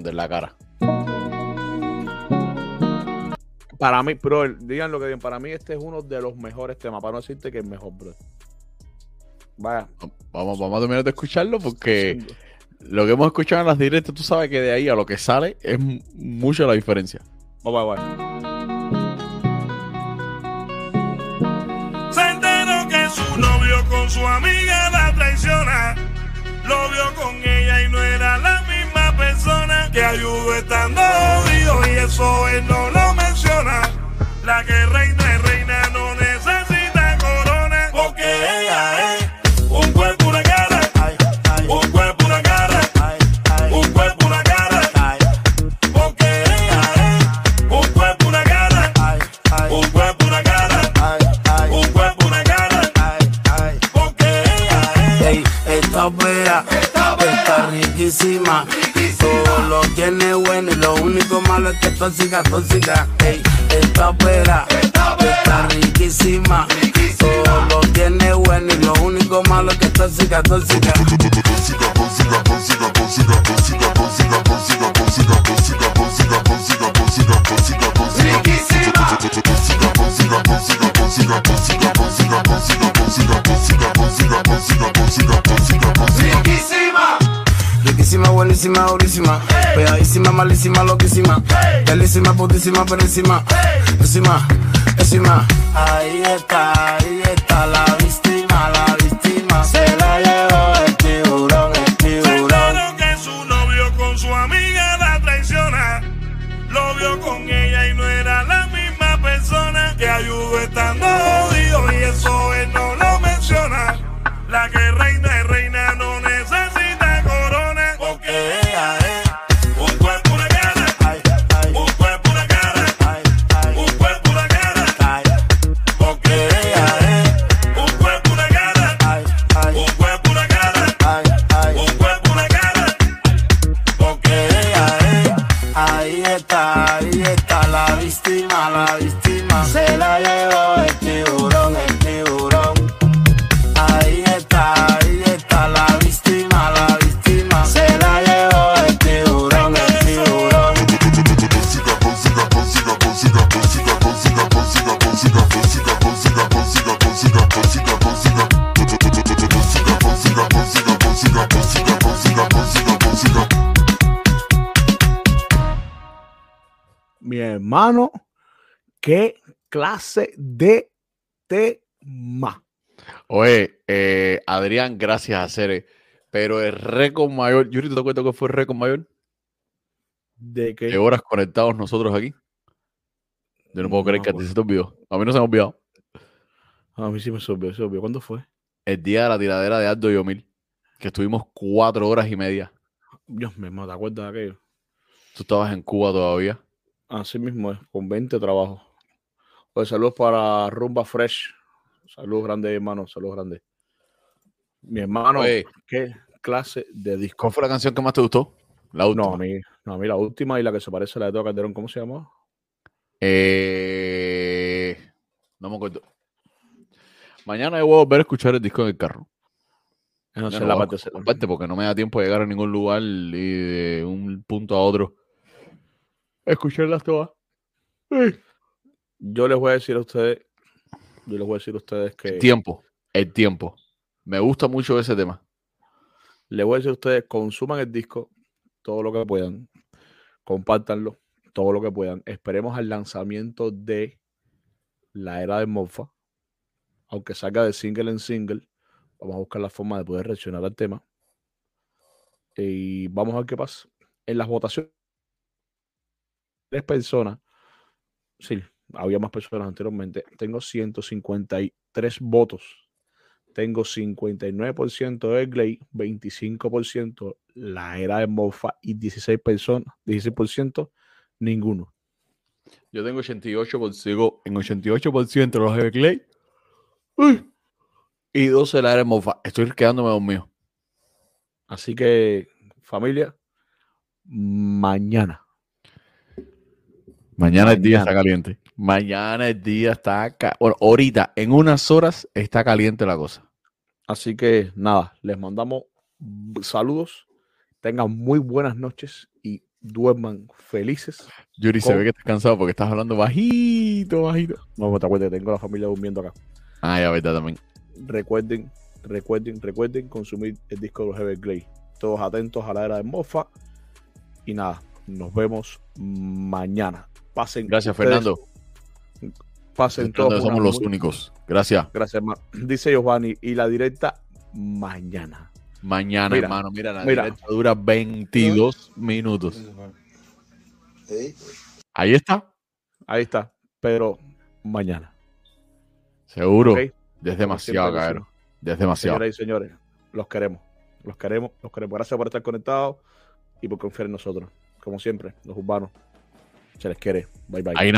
la cara. Para mí, bro, digan lo que digan. Para mí, este es uno de los mejores temas. Para no decirte que es mejor, bro. Vaya. Vamos, vamos a terminar de escucharlo porque lo que hemos escuchado en las directas, tú sabes que de ahí a lo que sale es m- mucha la diferencia. Vamos, vamos. Se enteró que su novio con su amiga la traiciona. Lo vio con ella y no era la misma persona que ayudó estando jodido y eso él no lo menciona. La que reina es reina no necesita corona porque ella es un cuerpo, una cara. Un cuerpo, una cara. Un cuerpo, una cara. Porque ella es un cuerpo, una cara. Un cuerpo, una cara. Un cuerpo, una cara. Porque ella es. Esta fea, está riquísima. Todo lo tiene bueno y lo único malo es que es tóxica, tóxica. Ey, esta fea, está riquísima. Todo lo tiene bueno y lo único malo es que es tóxica, tóxica. Riquísima, buenísima, durísima. Pegadísima, malísima, loquísima. Belísima, putísima, pero encima. Encima, encima. Ahí está, ahí está la víctima, la víctima. la víctima se la llevó el tiburón, el tiburón. Ahí está, ahí está la víctima, la víctima se la llevó el tiburón, el tiburón. Mi hermano qué clase de tema. Oye, eh, Adrián, gracias a Cere. Pero el récord mayor, yo ahorita te cuento que fue el récord mayor de de horas conectados nosotros aquí. Yo no puedo creer que a ti se te olvidó. A mí no se me ha olvidado. A mí sí me se olvidó, se olvidó. ¿Cuándo fue? El día de la tiradera de Aldo Yomil, que estuvimos cuatro horas y media. Dios mío, ¿te acuerdas de aquello? Tú estabas en Cuba todavía. Así mismo es, con 20 trabajos. Pues saludos para Rumba Fresh. Saludos grandes, hermano. Saludos grandes. Mi hermano, Oye. qué clase de disco. ¿Cuál fue la canción que más te gustó? La última. No, a mí, no, a mí la última y la que se parece a la de Teo Calderón, ¿cómo se llama? Eh, no me acuerdo. Mañana yo voy a volver a escuchar el disco en el carro. No sé, la parte- parte porque no me da tiempo de llegar a ningún lugar y de un punto a otro. Escucharlas todas. Yo les voy a decir a ustedes, yo les voy a decir a ustedes que El tiempo. El tiempo. Me gusta mucho ese tema. les voy a decir a ustedes, consuman el disco todo lo que puedan, compártanlo todo lo que puedan. Esperemos al lanzamiento de la era de Mofa, aunque salga de single en single, vamos a buscar la forma de poder reaccionar al tema. Y vamos a ver qué pasa. En las votaciones, tres personas, sí, había más personas anteriormente, tengo 153 votos. Tengo 59% de Glay, 25% la era de Mofa y 16 personas, 16% ninguno. Yo tengo 88%, sigo en 88% los de. Uy. Y 12 la era Mofa. Estoy quedándome dormido. Así que, familia, mañana. Mañana el día Mañana. está caliente. Mañana el día está. ca- Bueno, ahorita, en unas horas, está caliente la cosa. Así que nada, les mandamos saludos. Tengan muy buenas noches y duerman felices. Yuri se ve que estás cansado porque estás hablando bajito, bajito. No, te acuerdas, tengo la familia durmiendo acá. Ah, ya, verdad también. Recuerden, recuerden, recuerden consumir el disco de los Everglades. Todos atentos a la era de Mofa. Y nada, nos vemos mañana. Pasen. Gracias, ustedes- Fernando. Pasen Fernando, todos. somos los muy- únicos. Gracias. Gracias, hermano. Dice Giovanni. Y la directa mañana. Mañana, Mira, hermano. Mira, la mira. directa dura 22 minutos. Ahí está. Ahí está. Pero mañana. Seguro. Ok. Ya es demasiado, cabrón. Es demasiado. Señoras y señores, los queremos. Los queremos, los queremos. Gracias por estar conectados y por confiar en nosotros. Como siempre, los urbanos. Se les quiere. Bye bye. Ahí.